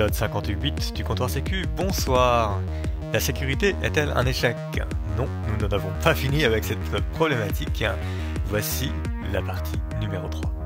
Vous écoutez l'épisode 58 du comptoir Sécu. Bonsoir. La sécurité est-elle un échec? Non, nous n'en avons pas fini avec cette problématique. Voici la partie numéro 3.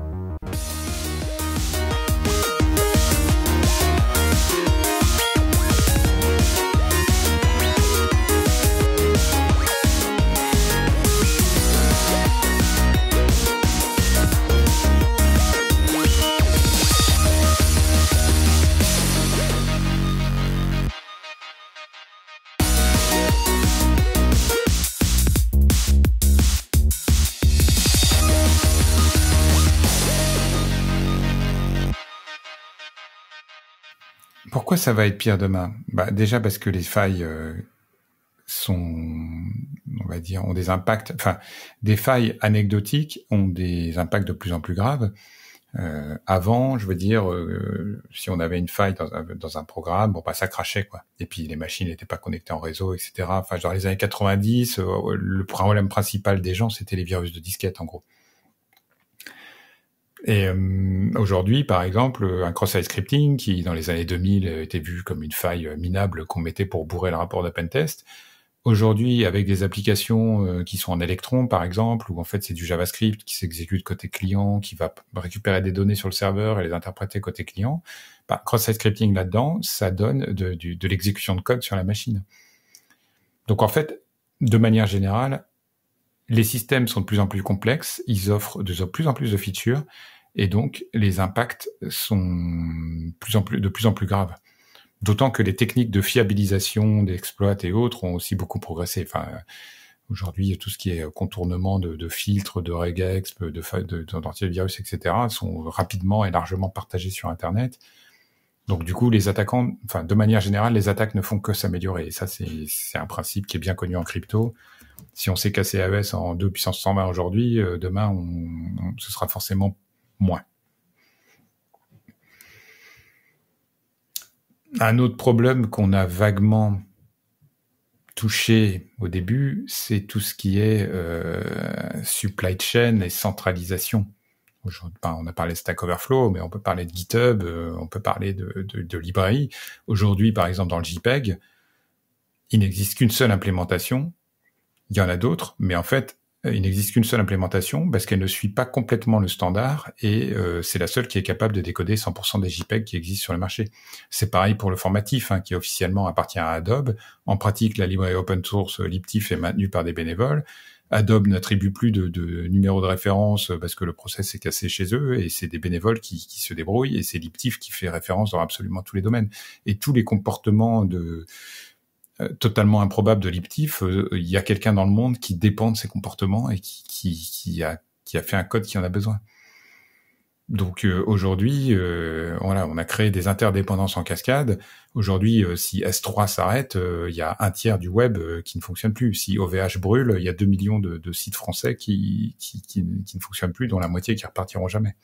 Ça va être pire demain bah, Déjà parce que les failles euh, sont, on va dire, ont des impacts, enfin, des failles anecdotiques ont des impacts de plus en plus graves. Euh, avant, je veux dire, euh, si on avait une faille dans un, dans un programme, bon bah ça crachait quoi. Et puis les machines n'étaient pas connectées en réseau, etc. Enfin, dans les années 90, le problème principal des gens c'était les virus de disquette en gros. Et euh, aujourd'hui, par exemple, un cross-site scripting qui, dans les années 2000, était vu comme une faille minable qu'on mettait pour bourrer le rapport d'open test, aujourd'hui, avec des applications euh, qui sont en Electron, par exemple, où en fait c'est du JavaScript qui s'exécute côté client, qui va récupérer des données sur le serveur et les interpréter côté client, bah, cross-site scripting là-dedans, ça donne de, de l'exécution de code sur la machine. Donc en fait, de manière générale, les systèmes sont de plus en plus complexes, ils offrent de plus en plus de features, et donc les impacts sont de plus en plus graves. D'autant que les techniques de fiabilisation d'exploits et autres ont aussi beaucoup progressé. Enfin, aujourd'hui, tout ce qui est contournement de, filtres, de regex, de, de, etc., sont rapidement et largement partagés sur Internet. Donc du coup, les attaquants, enfin de manière générale, les attaques ne font que s'améliorer. Et ça, c'est, un principe qui est bien connu en crypto. Si on cassé AES en 2 puissance 120 aujourd'hui, euh, demain, ce sera forcément moins. Un autre problème qu'on a vaguement touché au début, c'est tout ce qui est euh, supply chain et centralisation. On a parlé de Stack Overflow, mais on peut parler de GitHub, euh, on peut parler de, de, de librairie. Aujourd'hui, par exemple, dans le JPEG, il n'existe qu'une seule implémentation. Il y en a d'autres, mais en fait, il n'existe qu'une seule implémentation parce qu'elle ne suit pas complètement le standard et euh, c'est la seule qui est capable de décoder 100% des JPEG qui existent sur le marché. C'est pareil pour le formatif hein, qui officiellement appartient à Adobe. En pratique, la librairie open source euh, Liptif est maintenue par des bénévoles. Adobe n'attribue plus de, numéro de référence parce que le process est cassé chez eux et c'est des bénévoles qui, se débrouillent et c'est Liptif qui fait référence dans absolument tous les domaines. Et tous les comportements de euh, totalement improbable de Liptif, euh, il y a quelqu'un dans le monde qui dépend de ses comportements et qui, a, fait un code qui en a besoin. Donc euh, aujourd'hui, voilà, on a créé des interdépendances en cascade. Aujourd'hui, si S3 s'arrête, il y a un tiers du web qui ne fonctionne plus. Si OVH brûle, il y a 2 millions de, sites français qui, ne fonctionnent plus, dont la moitié qui repartiront jamais.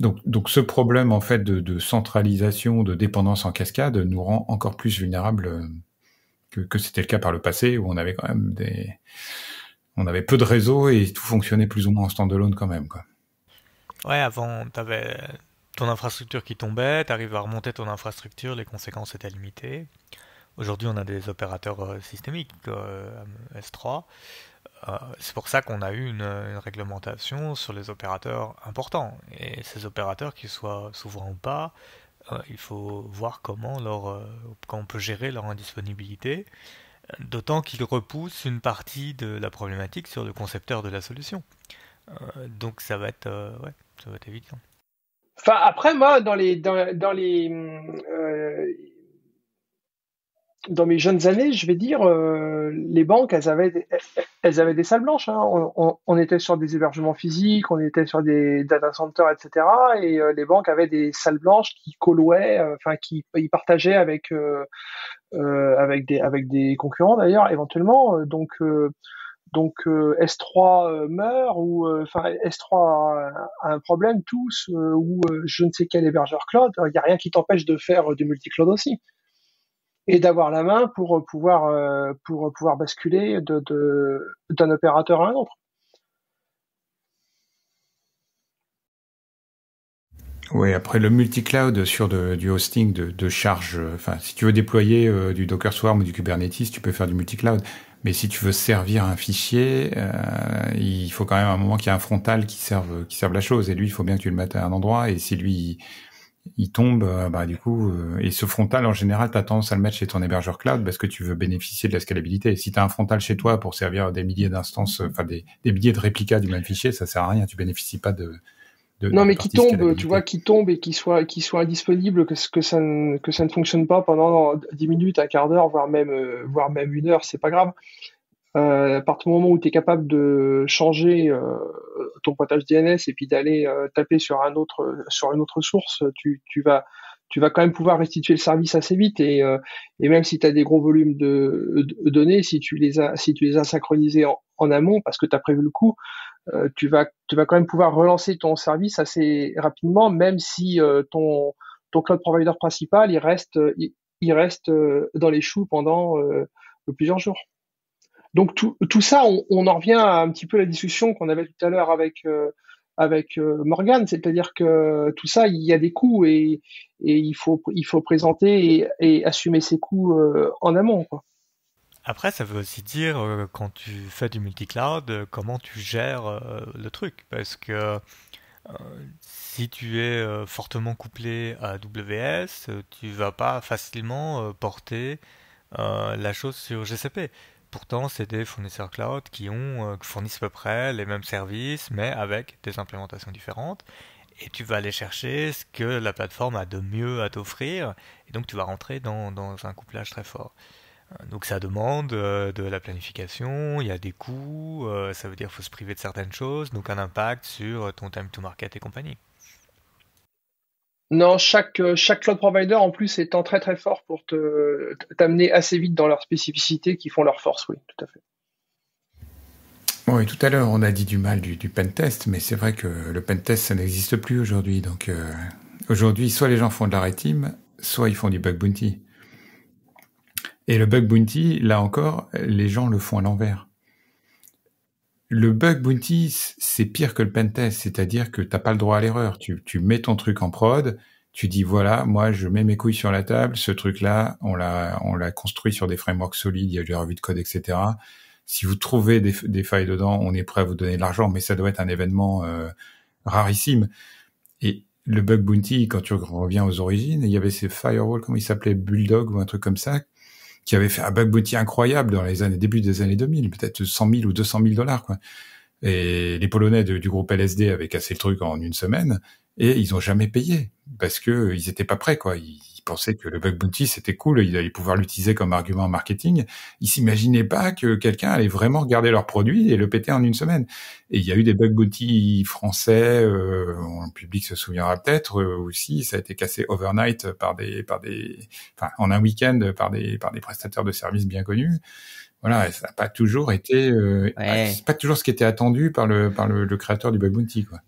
Donc, donc ce problème en fait de, de, centralisation, de dépendance en cascade nous rend encore plus vulnérables euh, que, que c'était le cas par le passé où on avait quand même des, on avait peu de réseaux et tout fonctionnait plus ou moins en standalone quand même quoi. Ouais, avant t'avais ton infrastructure qui tombait, t'arrives à remonter ton infrastructure, les conséquences étaient limitées. Aujourd'hui, on a des opérateurs euh, systémiques, euh, S3, euh, c'est pour ça qu'on a eu une, réglementation sur les opérateurs importants. Et ces opérateurs, qu'ils soient souverains ou pas, euh, il faut voir comment, leur, euh, on peut gérer leur indisponibilité, d'autant qu'ils repoussent une partie de la problématique sur le concepteur de la solution. donc ça va être, ouais, ça va être évident. Enfin, après, moi, dans les, dans les, dans mes jeunes années, je vais dire, euh, les banques, elles avaient, des, elles avaient des salles blanches. Hein. On, on, était sur des hébergements physiques, on était sur des data centers, etc. Et euh, les banques avaient des salles blanches qui collouaient, euh, enfin qui ils partageaient avec avec des avec des concurrents d'ailleurs éventuellement. Donc donc S3 meurt ou enfin S3 a, un problème tous ou je ne sais quel hébergeur cloud. Il n'y a rien qui t'empêche de faire du multi-cloud aussi et d'avoir la main pour pouvoir euh, pour pouvoir basculer d'un opérateur à un autre. Oui, après le multi-cloud sur du hosting de, de charge, enfin, si tu veux déployer du Docker Swarm ou du Kubernetes, tu peux faire du multi-cloud. Mais si tu veux servir un fichier, euh, il faut quand même un moment qu'il y ait un frontal qui serve, qui serve la chose. Et lui, il faut bien que tu le mettes à un endroit. Et si lui, il, tombe, euh, bah du coup, euh, et ce frontal, en général, tu as tendance à le mettre chez ton hébergeur cloud parce que tu veux bénéficier de la scalabilité. Si tu as un frontal chez toi pour servir des milliers d'instances, enfin des, des milliers de réplicas du même fichier, ça sert à rien. Tu bénéficies pas de, non, mais qui tombe, tu vois, qui tombe et qui soit, qui soit indisponible, que, que ça ne, que ça ne fonctionne pas pendant 10 minutes, un quart d'heure, voire même, euh, voire même une heure, c'est pas grave. Euh, à partir du moment où tu es capable de changer euh, ton pointage DNS et puis d'aller euh, taper sur un autre, sur une autre source, tu, tu vas, tu vas quand même pouvoir restituer le service assez vite et, et même si tu as des gros volumes de, données, si tu les as, si tu les as synchronisés en, en amont parce que tu as prévu le coup, euh, tu vas tu vas quand même pouvoir relancer ton service assez rapidement, même si euh, ton ton cloud provider principal il reste il, reste euh, dans les choux pendant plusieurs jours. Donc tout, tout ça, on, en revient à un petit peu la discussion qu'on avait tout à l'heure avec avec Morgan, c'est-à-dire que tout ça, il y a des coûts et, il faut il faut présenter et, assumer ces coûts en amont. Quoi. Après, ça veut aussi dire, euh, quand tu fais du multi-cloud, euh, comment tu gères euh, le truc. Parce que si tu es fortement couplé à AWS, tu vas pas facilement porter la chose sur GCP. Pourtant, c'est des fournisseurs cloud qui ont qui fournissent à peu près les mêmes services, mais avec des implémentations différentes. Et tu vas aller chercher ce que la plateforme a de mieux à t'offrir, et donc tu vas rentrer dans, un couplage très fort. Donc ça demande euh, de la planification, il y a des coûts, euh, ça veut dire qu'il faut se priver de certaines choses, donc un impact sur ton time to market et compagnie. Non, chaque, euh, chaque cloud provider en plus étant très très fort pour te t'amener assez vite dans leurs spécificités qui font leur force, oui, tout à fait. Oui, tout à l'heure on a dit du mal du, du pentest, mais c'est vrai que le pentest ça n'existe plus aujourd'hui. Donc aujourd'hui, soit les gens font de la red team, soit ils font du bug bounty. Et le bug bounty, là encore, les gens le font à l'envers. Le bug bounty, c'est pire que le pentest, c'est-à-dire que t'as pas le droit à l'erreur. Tu, tu mets ton truc en prod, tu dis voilà, moi je mets mes couilles sur la table, ce truc-là, on l'a, on l'a construit sur des frameworks solides, il y a eu revue de code, etc. Si vous trouvez des, des, failles dedans, on est prêt à vous donner de l'argent, mais ça doit être un événement euh, rarissime. Et le bug bounty, quand tu reviens aux origines, il y avait ces firewalls, comment il s'appelait, Bulldog ou un truc comme ça, qui avait fait un bug bounty incroyable dans les années début des années 2000, peut-être 100 000 ou 200 000 dollars quoi. Et les Polonais du groupe LSD avaient cassé le truc en une semaine et ils ont jamais payé parce que ils étaient pas prêts quoi. Ils, il pensait que le bug bounty c'était cool, il allait pouvoir l'utiliser comme argument marketing. Ils s'imaginaient pas que quelqu'un allait vraiment regarder leur produit et le péter en une semaine. Et il y a eu des bug bounty français, euh, le public se souviendra peut-être euh, aussi, ça a été cassé overnight par des, par des, enfin en un week-end par des, par des prestataires de services bien connus voilà, ça n'a pas toujours été, euh, pas toujours ce qui était attendu par le par le, le créateur du bug bounty quoi.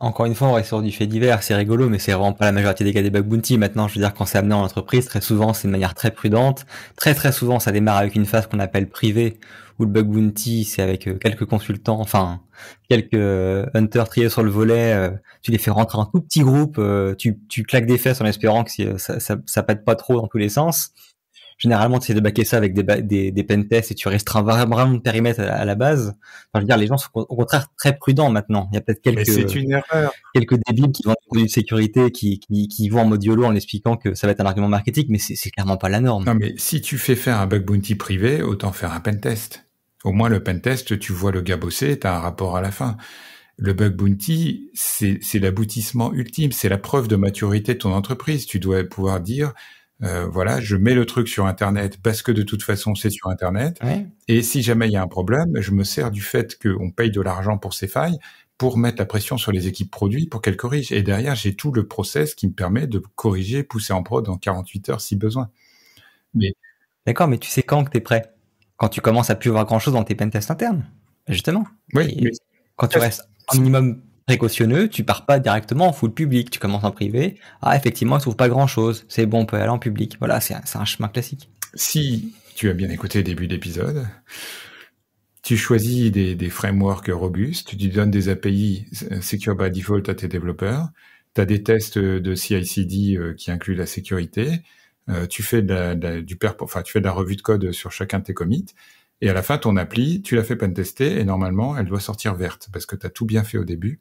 Encore une fois, on reste sur du fait divers, c'est rigolo, mais c'est vraiment pas la majorité des cas des bug bounty. Maintenant, je veux dire, quand c'est amené en entreprise, très souvent, c'est de manière très prudente. Très très souvent, ça démarre avec une phase qu'on appelle privée, où le bug bounty, c'est avec euh, quelques consultants, enfin, quelques euh, hunters triés sur le volet, euh, tu les fais rentrer en tout petit groupe, tu, tu claques des fesses en espérant que ça, ça, ça pète pas trop dans tous les sens généralement tu essaies de baquer ça avec des, des, des pentests et tu restreins vraiment le périmètre à, la base. Enfin, je veux dire, les gens sont au contraire très prudents maintenant. Il y a peut-être quelques, c'est une erreur. quelques débiles qui vont des de sécurité qui, qui, qui, vont en mode YOLO en expliquant que ça va être un argument marketing, mais c'est, c'est clairement pas la norme. Non, mais si tu fais faire un bug bounty privé, autant faire un pentest. Au moins, le pentest, tu vois le gars bosser, t'as un rapport à la fin. Le bug bounty, c'est, c'est l'aboutissement ultime, c'est la preuve de maturité de ton entreprise. Tu dois pouvoir dire, euh, voilà, je mets le truc sur Internet parce que de toute façon c'est sur Internet. Et si jamais il y a un problème, je me sers du fait qu'on paye de l'argent pour ces failles pour mettre la pression sur les équipes produits pour qu'elles corrigent. Et derrière, j'ai tout le process qui me permet de corriger, pousser en prod en 48 heures si besoin. Mais D'accord, mais tu sais quand que tu es prêt? Quand tu commences à plus avoir grand-chose dans tes pentests internes, justement. Oui. Quand tu restes un minimum précautionneux, tu pars pas directement en full public, tu commences en privé. Ah, effectivement, il trouve pas grand chose. C'est bon, on peut aller en public. Voilà, c'est un, chemin classique. Si tu as bien écouté le début d'épisode, tu choisis des, frameworks robustes, tu donnes des API Secure by Default à tes développeurs, tu as des tests de CI/CD qui incluent la sécurité, tu fais de du enfin tu fais de la revue de code sur chacun de tes commits, et à la fin ton appli, tu l'as fait pentester et normalement elle doit sortir verte parce que tu as tout bien fait au début.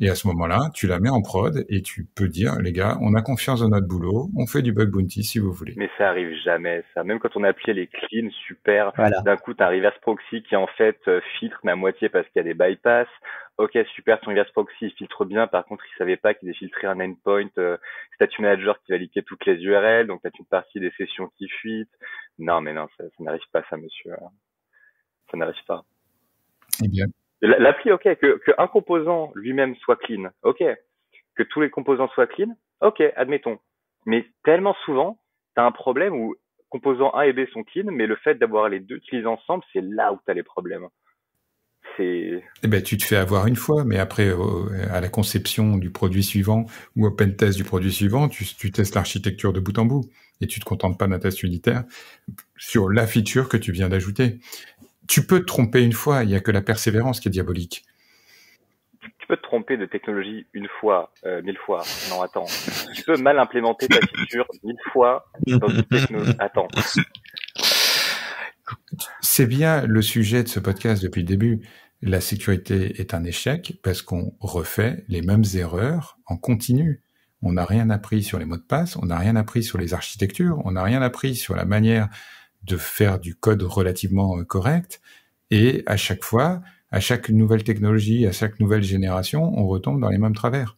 Et à ce moment-là, tu la mets en prod et tu peux dire, les gars, on a confiance dans notre boulot, on fait du bug bounty si vous voulez. Mais ça arrive jamais, ça. Même quand on a appelé les clean, super. D'un coup, t'as un reverse proxy qui en fait euh, filtre mais à moitié parce qu'il y a des bypass. Ok, super, ton reverse proxy filtre bien. Par contre, il savait pas qu'il filtré un endpoint euh, statue manager qui va liquer toutes les URL. Donc, t'as une partie des sessions qui fuitent. Non, mais non, ça, ça n'arrive pas, ça, monsieur. Ça n'arrive pas. Eh bien, L'appli, ok, que, que un composant lui-même soit clean, ok, que tous les composants soient clean, ok, admettons. Mais tellement souvent, tu as un problème où composants A et B sont clean, mais le fait d'avoir les deux utilisés ensemble, c'est là où tu as les problèmes. Eh ben, tu te fais avoir une fois, mais après, à la conception du produit suivant ou au pen test du produit suivant, tu, tu testes l'architecture de bout en bout et tu te contentes pas d'un test unitaire sur la feature que tu viens d'ajouter tu peux te tromper une fois, il n'y a que la persévérance qui est diabolique. Tu peux te tromper de technologie une fois, euh, mille fois. Non, attends. Tu peux mal implémenter ta feature mille fois dans une technologie. Attends. C'est bien le sujet de ce podcast depuis le début. La sécurité est un échec parce qu'on refait les mêmes erreurs en continu. On n'a rien appris sur les mots de passe, on n'a rien appris sur les architectures, on n'a rien appris sur la manière de faire du code relativement euh, correct. Et à chaque fois, à chaque nouvelle technologie, à chaque nouvelle génération, on retombe dans les mêmes travers.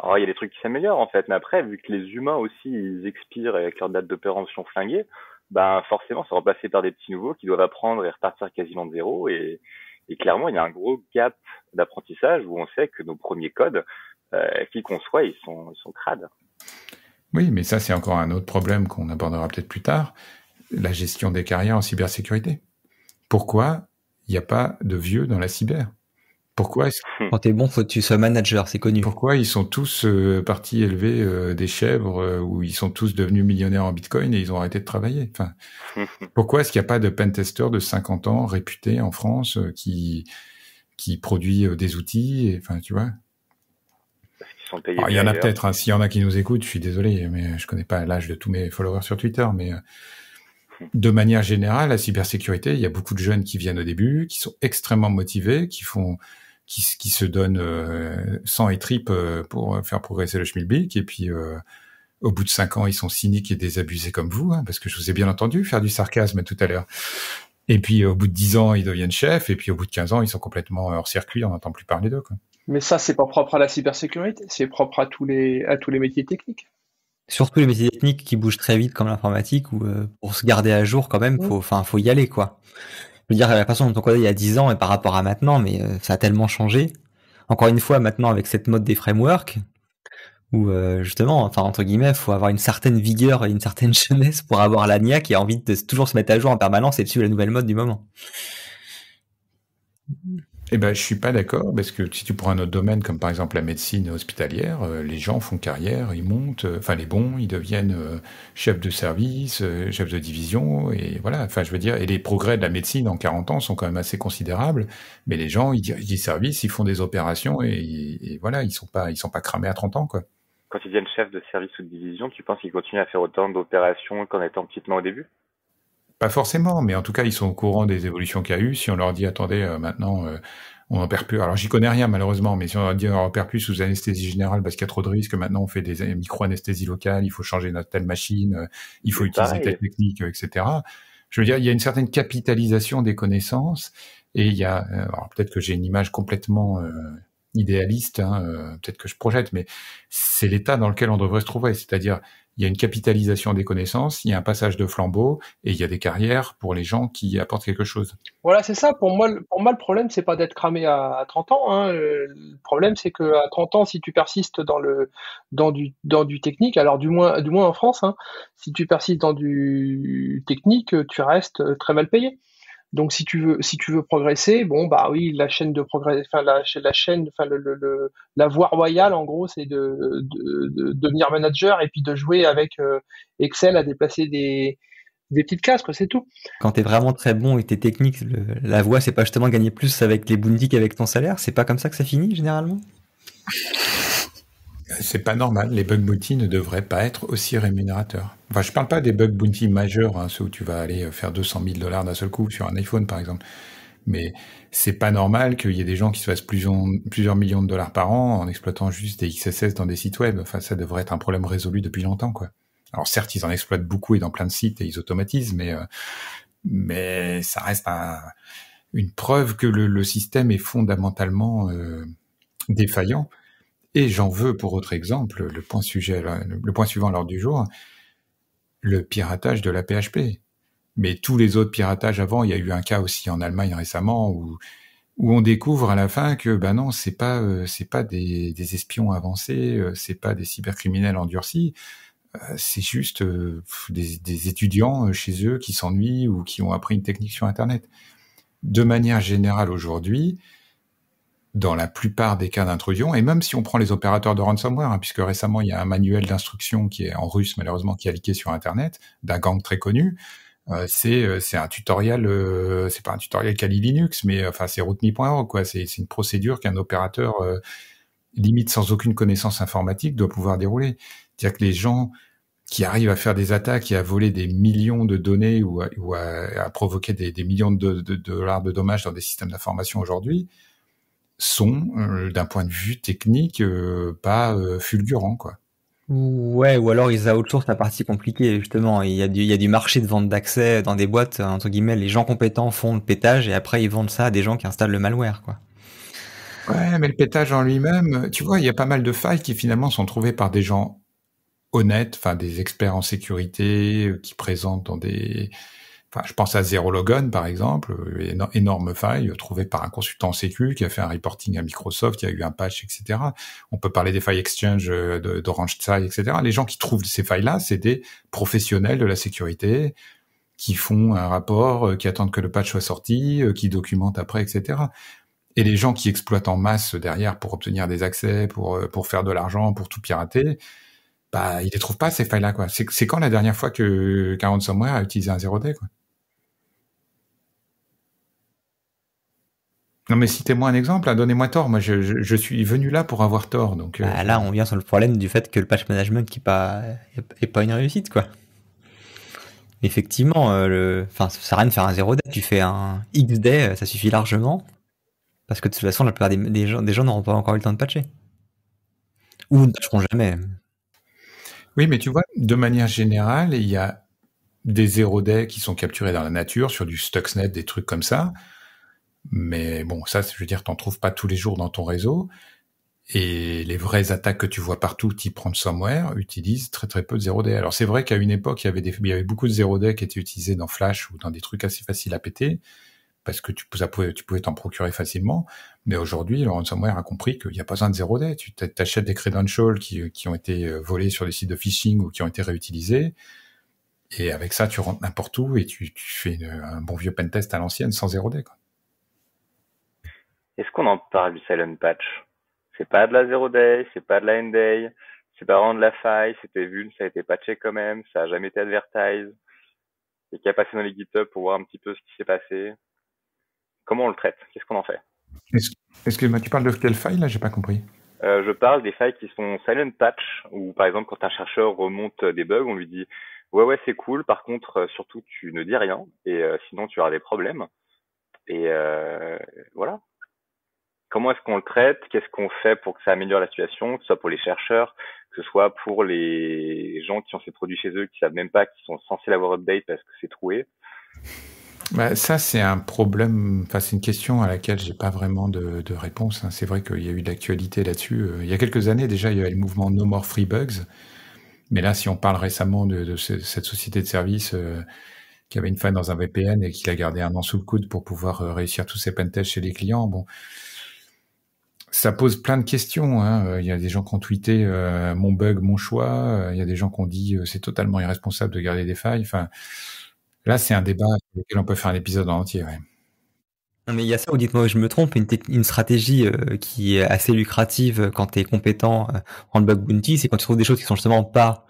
Alors, il y a des trucs qui s'améliorent en fait, mais après, vu que les humains aussi ils expirent avec leur date d'opération flinguée, ben forcément, c'est remplacé par des petits nouveaux qui doivent apprendre et repartir quasiment de zéro. Et, clairement, il y a un gros gap d'apprentissage où on sait que nos premiers codes, euh, qui qu'on soit, ils sont crades. Oui, mais ça, c'est encore un autre problème qu'on abordera peut-être plus tard la gestion des carrières en cybersécurité. Pourquoi il n'y a pas de vieux dans la cyber? Pourquoi Quand t'es bon, faut que tu sois manager, c'est connu. Pourquoi ils sont tous euh, partis élever euh, des chèvres euh, ou ils sont tous devenus millionnaires en Bitcoin et ils ont arrêté de travailler? Enfin, pourquoi est-ce qu'il n'y a pas de pentester de 50 ans réputé en France qui qui produit des outils Enfin, tu vois? Il y en a peut-être. Hein, S'il y en a qui nous écoutent, je suis désolé, mais je connais pas l'âge de tous mes followers sur Twitter, mais de manière générale, la cybersécurité, il y a beaucoup de jeunes qui viennent au début, qui sont extrêmement motivés, qui font, qui, qui se donnent euh, sang et tripes euh, pour faire progresser le schmilblick, et puis euh, au bout de cinq ans, ils sont cyniques et désabusés comme vous, hein, parce que je vous ai bien entendu faire du sarcasme tout à l'heure. Et puis au bout de dix ans, ils deviennent chefs, et puis au bout de quinze ans, ils sont complètement hors circuit, on n'entend plus parler d'eux. Mais ça, c'est pas propre à la cybersécurité, c'est propre à tous les à tous les métiers techniques. Surtout les métiers techniques qui bougent très vite comme l'informatique, où euh, pour se garder à jour quand même, faut, enfin, faut y aller quoi. Je veux dire, la façon dont on connaît il y a 10 ans et par rapport à maintenant, mais euh, ça a tellement changé. Encore une fois, maintenant avec cette mode des frameworks, où euh, justement, enfin entre guillemets, faut avoir une certaine vigueur et une certaine jeunesse pour avoir la qui a envie de toujours se mettre à jour en permanence et de suivre la nouvelle mode du moment. Eh ben, je suis pas d'accord parce que si tu prends un autre domaine comme par exemple la médecine hospitalière, euh, les gens font carrière, ils montent, euh, enfin les bons, ils deviennent euh, chefs de service, chefs de division et voilà. Enfin, je veux dire, et les progrès de la médecine en 40 ans sont quand même assez considérables. Mais les gens, ils dirigent des services, ils font des opérations et, et, voilà, ils sont pas, ils sont pas cramés à 30 ans quoi. Quand ils deviennent chefs de service ou de division, tu penses qu'ils continuent à faire autant d'opérations qu'en étant petitement au début? Pas forcément, mais en tout cas, ils sont au courant des évolutions qu'il y a eu. Si on leur dit, attendez, euh, maintenant, euh, on en perd plus. Alors, j'y connais rien, malheureusement, mais si on leur dit, on en perd plus sous anesthésie générale parce qu'il y a trop de risques, maintenant, on fait des micro-anesthésies locales, il faut changer notre telle machine, euh, il faut utiliser telle technique, etc. Je veux dire, il y a une certaine capitalisation des connaissances et il y a, alors peut-être que j'ai une image complètement idéaliste, hein, peut-être que je projette, mais c'est l'état dans lequel on devrait se trouver, c'est-à-dire il y a une capitalisation des connaissances, il y a un passage de flambeau et il y a des carrières pour les gens qui apportent quelque chose. Voilà, c'est ça. Pour moi, pour moi, le problème, c'est pas d'être cramé à, 30 ans. Hein. Le problème, c'est que à 30 ans, si tu persistes dans le dans du dans du technique, alors du moins du moins en France, hein, si tu persistes dans du technique, tu restes très mal payé. Donc si tu veux si tu veux progresser, bon bah oui, la chaîne de progrès, la, chaîne, enfin le, la voie royale en gros, c'est de, de, devenir manager et puis de jouer avec euh, Excel à déplacer des des petites cases, quoi, c'est tout. Quand t'es vraiment très bon et t'es technique, la voie, c'est pas justement gagner plus avec les bounty qu'avec ton salaire? C'est pas comme ça que ça finit généralement? C'est pas normal. Les bug bounty ne devraient pas être aussi rémunérateurs. Enfin, je parle pas des bug bounty majeurs, hein, ceux où tu vas aller faire 200 000 dollars d'un seul coup sur un iPhone, par exemple. Mais c'est pas normal qu'il y ait des gens qui se fassent plusieurs, plusieurs millions de dollars par an en exploitant juste des XSS dans des sites web. Enfin, ça devrait être un problème résolu depuis longtemps, quoi. Alors certes, ils en exploitent beaucoup et dans plein de sites et ils automatisent, mais euh, mais ça reste une preuve que le, système est fondamentalement euh, défaillant. Et j'en veux pour autre exemple le point sujet, le point suivant lors du jour, le piratage de la PHP. Mais tous les autres piratages avant, il y a eu un cas aussi en Allemagne récemment où où on découvre à la fin que ben non, c'est pas euh, c'est pas des, espions avancés, euh, c'est pas des cybercriminels endurcis, euh, c'est juste des, des, étudiants chez eux qui s'ennuient ou qui ont appris une technique sur Internet. De manière générale aujourd'hui, dans la plupart des cas d'intrusion, et même si on prend les opérateurs de ransomware, hein, puisque récemment il y a un manuel d'instruction qui est en russe malheureusement qui est liqué sur Internet d'un gang très connu, euh, c'est euh, c'est un tutoriel, euh, c'est pas un tutoriel Kali Linux, mais enfin c'est rootme.org quoi. C'est c'est une procédure qu'un opérateur limite sans aucune connaissance informatique doit pouvoir dérouler. C'est-à-dire que les gens qui arrivent à faire des attaques et à voler des millions de données ou à, ou à, provoquer des, millions de, dollars de dommages dans des systèmes d'information aujourd'hui sont, d'un point de vue technique, pas fulgurants quoi. Ouais, ou alors ils outsourcent la partie compliquée, justement. Il y, a du, il y a du marché de vente d'accès dans des boîtes, entre guillemets, les gens compétents font le pétage et après ils vendent ça à des gens qui installent le malware, quoi. Ouais, mais le pétage en lui-même, tu vois, il y a pas mal de failles qui finalement sont trouvées par des gens honnêtes, enfin des experts en sécurité, euh, qui présentent dans des, je pense à Zero Logon, par exemple, euh, énorme faille trouvée par un consultant sécu qui a fait un reporting à Microsoft, il y a eu un patch, etc. On peut parler des failles Exchange euh, d'Orange Tsai, etc. Les gens qui trouvent ces failles-là, c'est des professionnels de la sécurité qui font un rapport, euh, qui attendent que le patch soit sorti, qui documentent après, etc. Et les gens qui exploitent en masse derrière pour obtenir des accès, pour pour faire de l'argent, pour tout pirater, bah ils les trouvent pas ces failles-là. C'est quand la dernière fois que qu'un ransomware a utilisé un 0D quoi? Non mais citez-moi un exemple, hein, donnez-moi tort. Moi, je, suis venu là pour avoir tort. Donc euh, bah, là, on vient sur le problème du fait que le patch management qui pas est pas une réussite, quoi. Effectivement, euh, le, enfin, ça sert à rien de faire un 0 day. Tu fais un X day, ça suffit largement, parce que de toute façon, la plupart des, gens, des gens n'auront pas encore eu le temps de patcher, ou ne patcheront jamais. Oui, mais tu vois, de manière générale, il y a des 0 day qui sont capturés dans la nature sur du Stuxnet, des trucs comme ça. Mais bon, ça, je veux dire, t'en trouves pas tous les jours dans ton réseau. Et les vraies attaques que tu vois partout, type ransomware, utilisent très très peu de 0D. Alors c'est vrai qu'à une époque, il y avait des, il y avait beaucoup de 0D qui étaient utilisés dans Flash ou dans des trucs assez faciles à péter, parce que tu, pouvais, t'en procurer facilement. Mais aujourd'hui, le ransomware a compris qu'il n'y a pas besoin de 0D. Tu t'achètes des credentials qui, qui ont été euh, volés sur des sites de phishing ou qui ont été réutilisés. Et avec ça, tu rentres n'importe où et tu, tu fais un bon vieux pentest à l'ancienne sans 0D. Quoi. Est-ce qu'on en parle du silent patch? C'est pas de la zero day, c'est pas de la end day, c'est pas vraiment de la faille, c'était vu, ça a été patché quand même, ça a jamais été advertised. Et qui a passé dans les GitHub pour voir un petit peu ce qui s'est passé. Comment on le traite? Qu'est-ce qu'on en fait? Excuse-moi, tu parles de quelle faille là? J'ai pas compris. Euh, je parle des failles qui sont silent patch, où par exemple quand un chercheur remonte des bugs, on lui dit ouais ouais c'est cool, par contre euh, surtout tu ne dis rien, et euh, sinon tu auras des problèmes. Et voilà comment est-ce qu'on le traite, qu'est-ce qu'on fait pour que ça améliore la situation, que ce soit pour les chercheurs, que ce soit pour les gens qui ont ces produits chez eux, qui savent même pas qu'ils sont censés l'avoir update parce que c'est troué? Bah, ça, c'est un problème, enfin, c'est une question à laquelle j'ai pas vraiment de, réponse. Hein. C'est vrai qu'il y a eu de l'actualité là-dessus. Euh, il y a quelques années, déjà, il y avait le mouvement No More Free Bugs. Mais là, si on parle récemment de, cette société de service euh, qui avait une faille dans un VPN et qui l'a gardé un an sous le coude pour pouvoir euh, réussir tous ses pentests chez les clients, bon, ça pose plein de questions. Hein. Euh, il y a des gens qui ont tweeté euh, mon bug, mon choix. Euh, il y a des gens qui ont dit c'est totalement irresponsable de garder des failles. Enfin, là, c'est un débat sur lequel on peut faire un épisode en entier. Ouais. Mais il y a ça, ou dites-moi je me trompe, une, une stratégie qui est assez lucrative quand tu es compétent en bug bounty, c'est quand tu trouves des choses qui sont justement pas,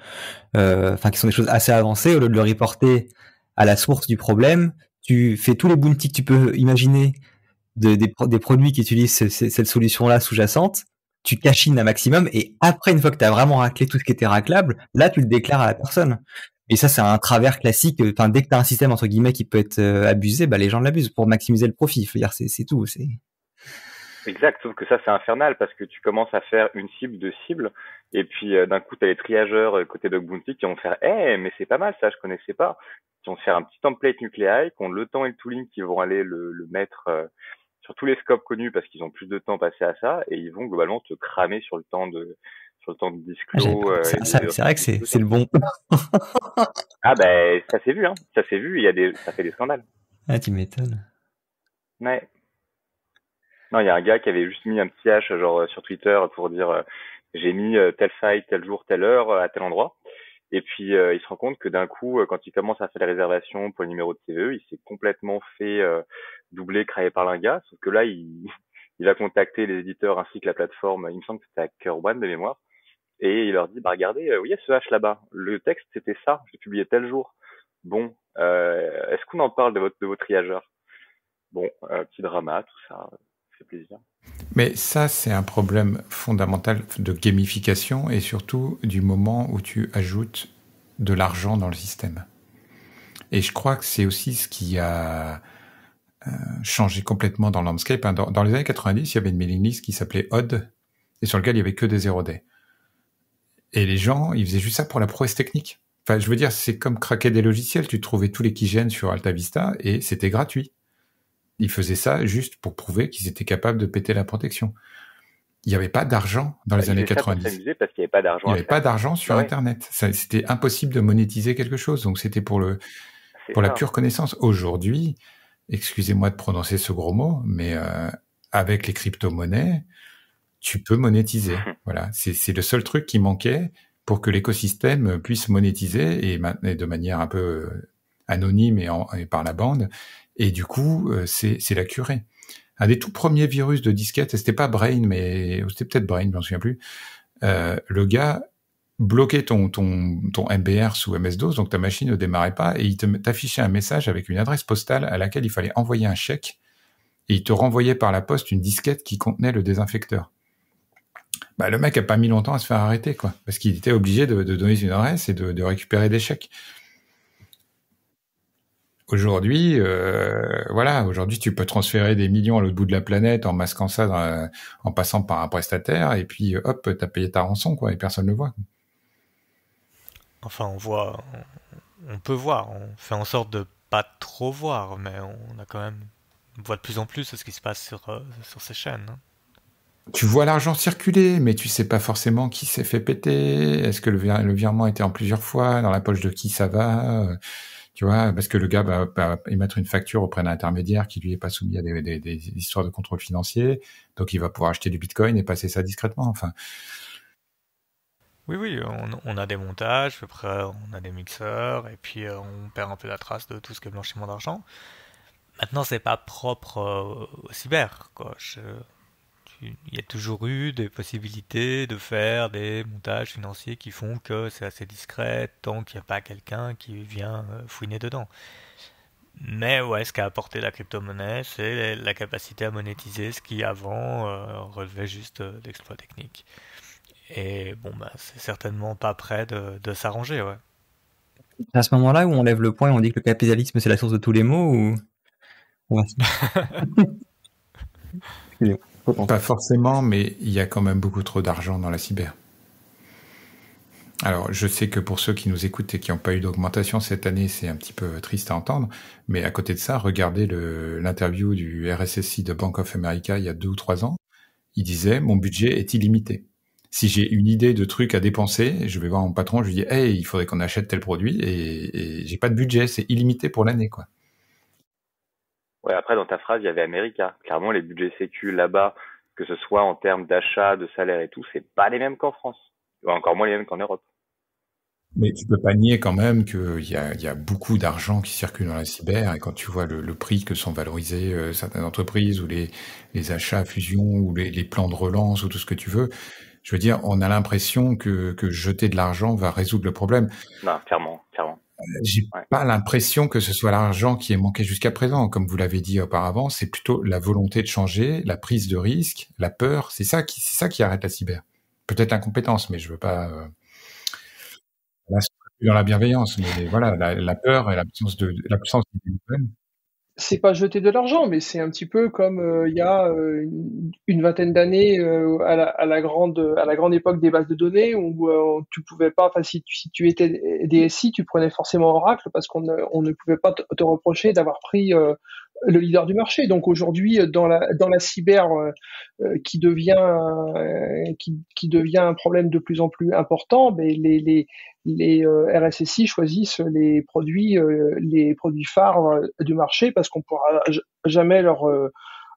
enfin qui sont des choses assez avancées, au lieu de le reporter à la source du problème, tu fais tous les bounties que tu peux imaginer des, produits qui utilisent cette solution-là sous-jacente, tu cachines un maximum et après, une fois que tu as vraiment raclé tout ce qui était raclable, là, tu le déclares à la personne. Et ça, c'est un travers classique. Enfin, dès que tu as un système entre guillemets qui peut être euh, abusé, bah, les gens l'abusent pour maximiser le profit. C'est, tout. C'est exact. Sauf que ça, c'est infernal parce que tu commences à faire une cible de cible, et puis euh, d'un coup, tu as les triageurs euh, côté Bug Bounty qui vont faire, eh, mais c'est pas mal, ça, je connaissais pas. Qui vont faire un petit template nucléaire, qui ont le temps et le tooling qui vont aller le, le mettre sur tous les scopes connus parce qu'ils ont plus de temps passé à ça, et ils vont globalement te cramer sur le temps de sur le temps de disclo. Ah, c'est vrai que c'est le bon. ah ben ça s'est vu, hein. Ça s'est vu. Il y a des, ça fait des scandales. Ah tu m'étonnes. Ouais. Non, il y a un gars qui avait juste mis un petit H genre euh, sur Twitter pour dire euh, j'ai mis euh, tel site, tel jour, telle heure à tel endroit. Et puis il se rend compte que d'un coup, quand il commence à faire les réservations pour le numéro de TVE, il s'est complètement fait doubler, crailler par gars. Sauf que là, il, il a contacté les éditeurs ainsi que la plateforme. Il me semble que c'était Hacker One de mémoire et il leur dit bah regardez, euh, oui, il y a ce H là-bas? Le texte c'était ça, j'ai publié tel jour. Bon, euh, est-ce qu'on en parle de votre de vos triageurs? Bon, euh, petit drama, tout ça, fait plaisir. Mais ça, c'est un problème fondamental de gamification et surtout du moment où tu ajoutes de l'argent dans le système. Et je crois que c'est aussi ce qui a euh, changé complètement dans le landscape. Hein. Dans, les années 90, il y avait une mailing list qui s'appelait Odd et sur lequel il y avait que des 0 day. Et les gens, ils faisaient juste ça pour la prouesse technique. Enfin, je veux dire, c'est comme craquer des logiciels. Tu trouvais tous les keygen sur AltaVista et c'était gratuit. Ils faisaient ça juste pour prouver qu'ils étaient capables de péter la protection. Il n'y avait pas d'argent dans les années 90. parce qu'il n'y avait pas d'argent. Il n'y avait pas d'argent sur Internet. C'était impossible de monétiser quelque chose. Donc c'était pour le, pour la pure connaissance. Aujourd'hui, excusez-moi de prononcer ce gros mot, mais euh, avec les crypto-monnaies, tu peux monétiser. voilà, c'est le seul truc qui manquait pour que l'écosystème puisse monétiser et, de manière un peu euh, anonyme et, par la bande. Et du coup, euh, c'est la curée. Un des tout premiers virus de disquette, c'était pas Brain, mais c'était peut-être Brain, je m'en souviens plus. Euh, le gars bloquait ton MBR sous MS-DOS, donc ta machine ne démarrait pas, et il t'affichait un message avec une adresse postale à laquelle il fallait envoyer un chèque, et il te renvoyait par la poste une disquette qui contenait le désinfecteur bah, le mec a pas mis longtemps à se faire arrêter, quoi, parce qu'il était obligé de, donner une adresse et de, récupérer des chèques. Aujourd'hui, euh, voilà, aujourd'hui tu peux transférer des millions à l'autre bout de la planète en masquant ça, en passant par un prestataire, et puis hop, t'as payé ta rançon, quoi, et personne ne le voit. Enfin, on voit, on, peut voir, on fait en sorte de pas trop voir, mais on a quand même, on voit de plus en plus ce qui se passe sur, euh, sur ces chaînes. Hein tu vois l'argent circuler, mais tu sais pas forcément qui s'est fait péter. Est-ce que le, virement était en plusieurs fois dans la poche de qui ça va euh, Tu vois, parce que le gars va, émettre une facture auprès d'un intermédiaire qui lui est pas soumis à des, histoires de contrôle financier, donc il va pouvoir acheter du Bitcoin et passer ça discrètement. Enfin. Oui, oui, on, a des montages, après on a des mixeurs, et puis euh, on perd un peu la trace de tout ce qui est blanchiment d'argent. Maintenant, c'est pas propre euh, au cyber, quoi. Il y a toujours eu des possibilités de faire des montages financiers qui font que c'est assez discret tant qu'il n'y a pas quelqu'un qui vient euh, fouiner dedans. Mais ouais, ce qu'a apporté la crypto-monnaie, c'est la capacité à monétiser ce qui avant euh, relevait juste euh, d'exploit technique. Et bon, bah, c'est certainement pas prêt de, s'arranger, ouais. C'est à ce moment-là où on lève le point et on dit que le capitalisme c'est la source de tous les maux ou? Pas forcément, mais il y a quand même beaucoup trop d'argent dans la cyber. Alors, je sais que pour ceux qui nous écoutent et qui n'ont pas eu d'augmentation cette année, c'est un petit peu triste à entendre. Mais à côté de ça, regardez l'interview du RSSI de Bank of America il y a deux ou trois ans. Il disait, mon budget est illimité. Si j'ai une idée de truc à dépenser, je vais voir mon patron, je lui dis, hey, il faudrait qu'on achète tel produit et, et j'ai pas de budget, c'est illimité pour l'année, quoi. Ouais, après, dans ta phrase, il y avait America. Clairement, les budgets sécu là-bas, que ce soit en termes d'achat, de salaire et tout, c'est pas les mêmes qu'en France. Ou encore moins les mêmes qu'en Europe. Mais tu peux pas nier quand même qu'il y a, y a beaucoup d'argent qui circule dans la cyber et quand tu vois le, prix que sont valorisés euh, certaines entreprises ou les, les achats à fusion ou les, les, plans de relance ou tout ce que tu veux, je veux dire, on a l'impression que, que jeter de l'argent va résoudre le problème. Non, clairement, clairement. J'ai pas l'impression que ce soit l'argent qui est manqué jusqu'à présent, comme vous l'avez dit auparavant. C'est plutôt la volonté de changer, la prise de risque, la peur. C'est ça qui, c'est ça qui arrête la cyber. Peut-être l'incompétence, mais je veux pas. Euh, là, dans la bienveillance, mais voilà, la, peur et l'absence de la puissance c'est pas jeter de l'argent, mais c'est un petit peu comme euh, il y a euh, une, vingtaine d'années euh, à, la, à, la, grande à la grande époque des bases de données où tu pouvais pas, enfin si, si, tu étais DSI, tu prenais forcément Oracle parce qu'on ne, on ne pouvait pas te, te reprocher d'avoir pris le leader du marché. Donc aujourd'hui, dans la dans la cyber qui devient qui, qui devient un problème de plus en plus important, ben, les les les euh, RSSI choisissent les produits, euh, les produits phares euh, du marché parce qu'on pourra jamais leur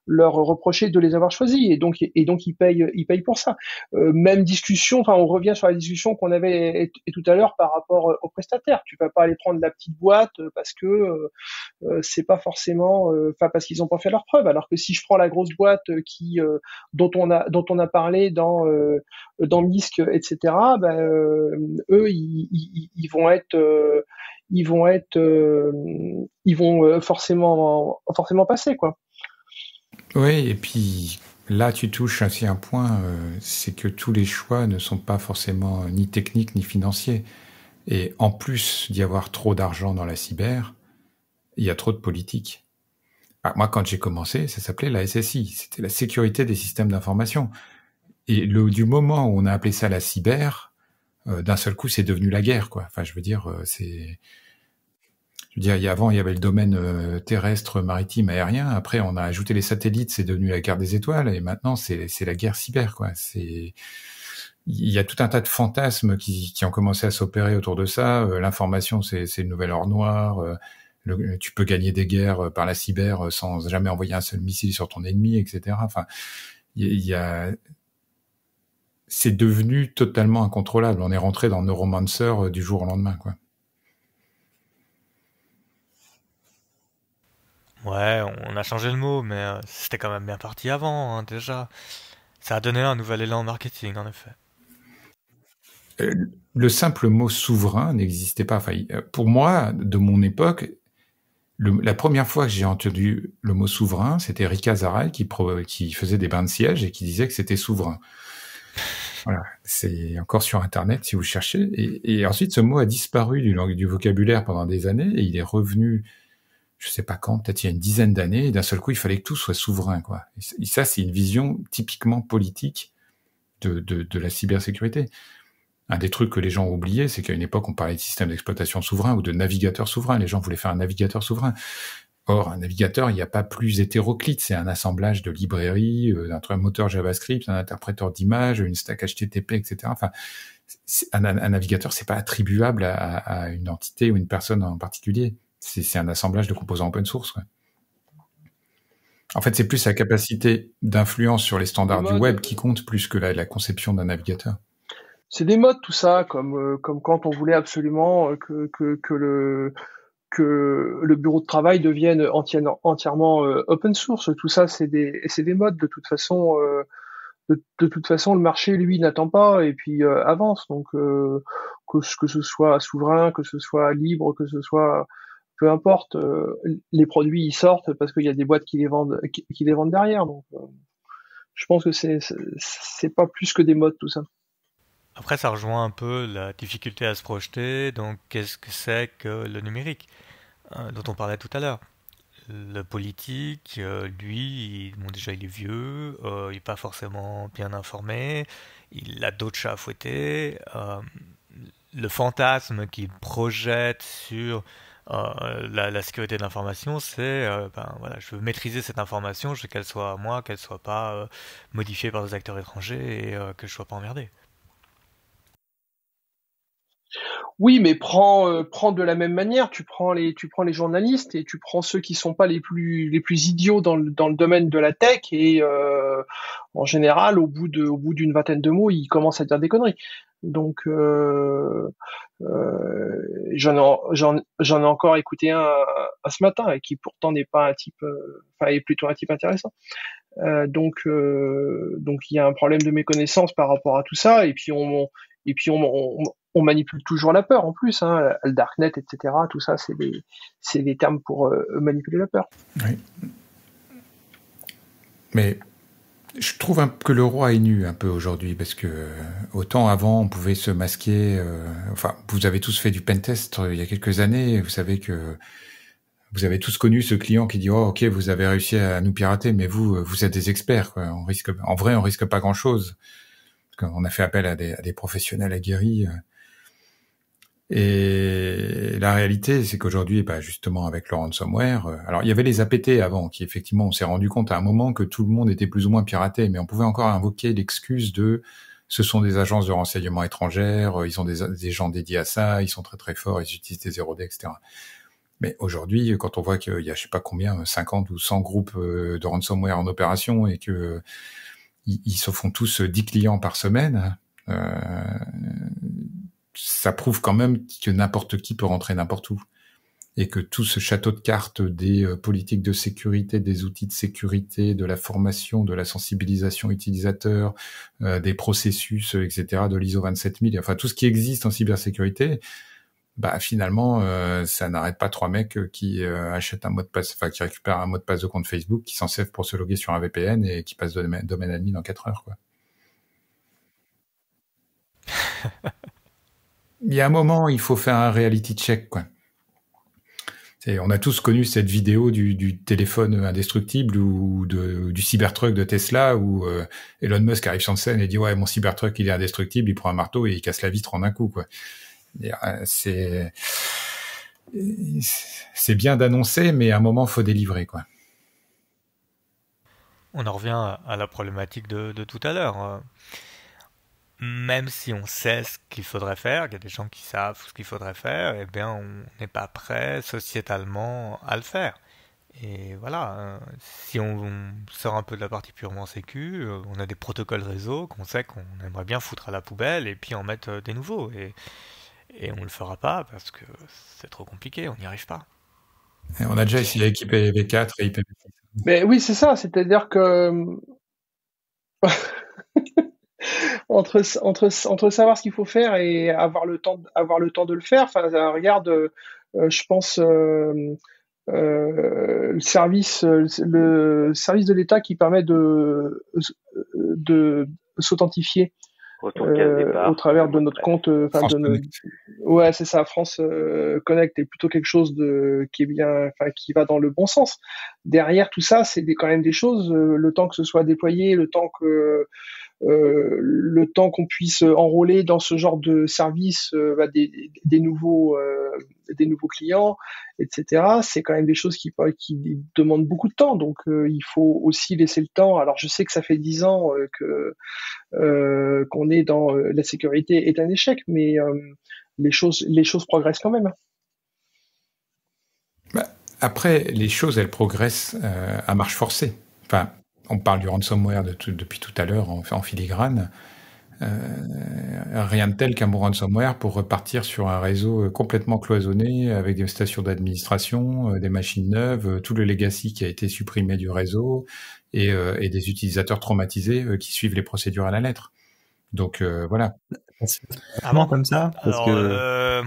leur reprocher de les avoir choisis et donc et donc ils payent ils payent pour ça. Euh, même discussion, enfin on revient sur la discussion qu'on avait tout à l'heure par rapport euh, aux prestataires. Tu vas pas aller prendre la petite boîte euh, parce que euh, c'est pas forcément, enfin parce qu'ils ont pas fait leur preuve. Alors que si je prends la grosse boîte qui dont on a dont on a parlé dans dans MISC etc. Ben, eux ils, ils, ils, vont être ils vont être ils vont forcément forcément passer quoi. Oui, et puis là, tu touches aussi un point, euh, c'est que tous les choix ne sont pas forcément ni techniques ni financiers. Et en plus d'y avoir trop d'argent dans la cyber, il y a trop de politique. Ah, moi, quand j'ai commencé, ça s'appelait la SSI, c'était la sécurité des systèmes d'information. Et le, du moment où on a appelé ça la cyber, euh, d'un seul coup, c'est devenu la guerre, quoi. Enfin, je veux dire, euh, c'est je veux dire, avant, il y avait le domaine euh, terrestre, maritime, aérien. Après, on a ajouté les satellites, c'est devenu la guerre des étoiles. Et maintenant, c'est la guerre cyber, quoi. C'est il y a tout un tas de fantasmes qui, qui ont commencé à s'opérer autour de ça. Euh, l'information, c'est le nouvel or noir. Euh, le, tu peux gagner des guerres par la cyber sans jamais envoyer un seul missile sur ton ennemi, etc. Enfin, il y, a, c'est devenu totalement incontrôlable. On est rentré dans Neuromancer du jour au lendemain, quoi. Ouais, on a changé le mot, mais euh, c'était quand même bien parti avant, hein, déjà. Ça a donné un nouvel élan marketing, en effet. Euh, le simple mot souverain n'existait pas. Enfin, euh, pour moi, de mon époque, la première fois que j'ai entendu le mot souverain, c'était Rika Zaray qui, qui faisait des bains de siège et qui disait que c'était souverain. Voilà, c'est encore sur Internet si vous cherchez. Et, ensuite, ce mot a disparu du, du vocabulaire pendant des années et il est revenu je sais pas quand, peut-être il y a une dizaine d'années, et d'un seul coup, il fallait que tout soit souverain, quoi. Et ça, c'est une vision typiquement politique de, de, la cybersécurité. Un des trucs que les gens ont oublié, c'est qu'à une époque, on parlait de système d'exploitation souverain ou de navigateur souverain. Les gens voulaient faire un navigateur souverain. Or, un navigateur, il n'y a pas plus hétéroclite. C'est un assemblage de librairies, euh, d'un moteur JavaScript, un interpréteur d'image, une stack HTTP, etc. Enfin, un, un, navigateur, c'est pas attribuable à, une entité ou une personne en particulier c'est un assemblage de composants open source. En fait, c'est plus sa capacité d'influence sur les standards du web qui compte plus que la, conception d'un navigateur. C'est des modes tout ça, comme euh, comme quand on voulait absolument euh, que que, que le que le bureau de travail devienne entièrement, euh, open source. Tout ça, c'est des c'est des modes. De toute façon, de, toute façon, le marché lui n'attend pas et puis avance. Donc que que ce soit souverain, que ce soit libre, que ce soit peu importe, euh, les produits ils sortent parce qu'il y a des boîtes qui les vendent, derrière. Donc, euh, je pense que c'est c'est pas plus que des modes tout ça. Après, ça rejoint un peu la difficulté à se projeter. Donc, qu'est-ce que c'est que le numérique hein, dont on parlait tout à l'heure? Le politique, euh, lui, bon, déjà il est vieux, il n'est pas forcément bien informé, il a d'autres chats à fouetter. le fantasme qu'il projette sur euh, la, sécurité de l'information, c'est euh, ben, voilà, je veux maîtriser cette information, je veux qu'elle soit à moi, qu'elle soit pas euh, modifiée par des acteurs étrangers et que je sois pas emmerdé. Oui, mais prends, prends de la même manière. Tu prends les, tu prends les journalistes et tu prends ceux qui sont pas les plus, les plus idiots dans le, dans le domaine de la tech et en général, au bout au bout d'une vingtaine de mots, ils commencent à dire des conneries. Donc, euh, euh, j'en ai, encore écouté un, ce matin et qui pourtant n'est pas un type, euh, enfin est plutôt un type intéressant. Donc, donc il y a un problème de méconnaissance par rapport à tout ça et puis on, et puis on, manipule toujours la peur en plus. Hein, le darknet, etc. Tout ça, c'est des, c'est des termes pour manipuler la peur. Oui. Mais je trouve que le roi est nu un peu aujourd'hui parce que autant avant on pouvait se masquer. Euh, enfin, vous avez tous fait du pentest il y a quelques années. Vous savez que vous avez tous connu ce client qui dit oh ok vous avez réussi à nous pirater mais vous vous êtes des experts quoi. On risque en vrai on risque pas grand chose. On a fait appel à des, à des professionnels aguerris. Et la réalité, c'est qu'aujourd'hui, bah, justement, avec le ransomware, euh, alors il y avait les APT avant, qui effectivement, on s'est rendu compte à un moment que tout le monde était plus ou moins piraté, mais on pouvait encore invoquer l'excuse de ce sont des agences de renseignement étrangères, euh, ils ont des, gens dédiés à ça, ils sont très très forts, ils utilisent des 0D, etc. Mais aujourd'hui, quand on voit qu'il y a je sais pas combien, 50 ou 100 groupes euh, de ransomware en opération et que ils, se font tous 10 clients par semaine, ça prouve quand même que n'importe qui peut rentrer n'importe où. Et que tout ce château de cartes des euh, politiques de sécurité, des outils de sécurité, de la formation, de la sensibilisation utilisateur, euh, des processus, euh, etc., de l'ISO 27000, enfin tout ce qui existe en cybersécurité, bah finalement ça n'arrête pas trois mecs qui achètent un mot de passe, enfin qui récupèrent un mot de passe de compte Facebook, qui s'en servent pour se loguer sur un VPN et qui passent de domaine, domaine admin en quatre heures, quoi. il y a un moment, il faut faire un reality check, quoi. On a tous connu cette vidéo du, téléphone indestructible ou du Cybertruck de Tesla où euh, Elon Musk arrive sur scène et dit ouais mon Cybertruck il est indestructible, il prend un marteau et il casse la vitre en un coup quoi. Euh, c'est bien d'annoncer mais à un moment faut délivrer quoi. On en revient à la problématique de, de tout à l'heure même si on sait ce qu'il faudrait faire, il y a des gens qui savent ce qu'il faudrait faire, eh bien on n'est pas prêt sociétalement à le faire. Et voilà, hein, si on, sort un peu de la partie purement sécu, euh, on a des protocoles réseau qu'on sait qu'on aimerait bien foutre à la poubelle et puis en mettre euh, des nouveaux. Et, et on le fera pas parce que c'est trop compliqué, on n'y arrive pas. on a déjà essayé d'équiper IPv4 et IPv6. Mais oui, c'est ça, c'est-à-dire que entre, entre, entre savoir ce qu'il faut faire et avoir le temps, avoir le temps de le faire. Enfin, regarde, euh, je pense euh, euh, le service, le service de l'État qui permet de, de s'authentifier. Euh, au travers de notre compte, enfin de nos... ouais, c'est ça. France Connect est plutôt quelque chose de qui est bien, enfin qui va dans le bon sens. Derrière tout ça, c'est quand même des choses. le temps que ce soit déployé, le temps que euh, le temps qu'on puisse enrôler dans ce genre de service euh, bah, des, des, nouveaux euh, des nouveaux clients, etc. C'est quand même des choses qui, qui demandent beaucoup de temps, donc il faut aussi laisser le temps. Alors je sais que ça fait dix ans qu'on est dans la sécurité est un échec, mais les choses les choses progressent quand même. Bah, après, les choses elles progressent à marche forcée. Enfin, on parle du ransomware depuis tout à l'heure en, filigrane. Euh, rien de tel qu'un bon ransomware pour repartir sur un réseau euh, complètement cloisonné avec des stations d'administration, euh, des machines neuves, tout le legacy qui a été supprimé du réseau et des utilisateurs traumatisés qui suivent les procédures à la lettre. Donc voilà. Vraiment comme ça Parce que euh,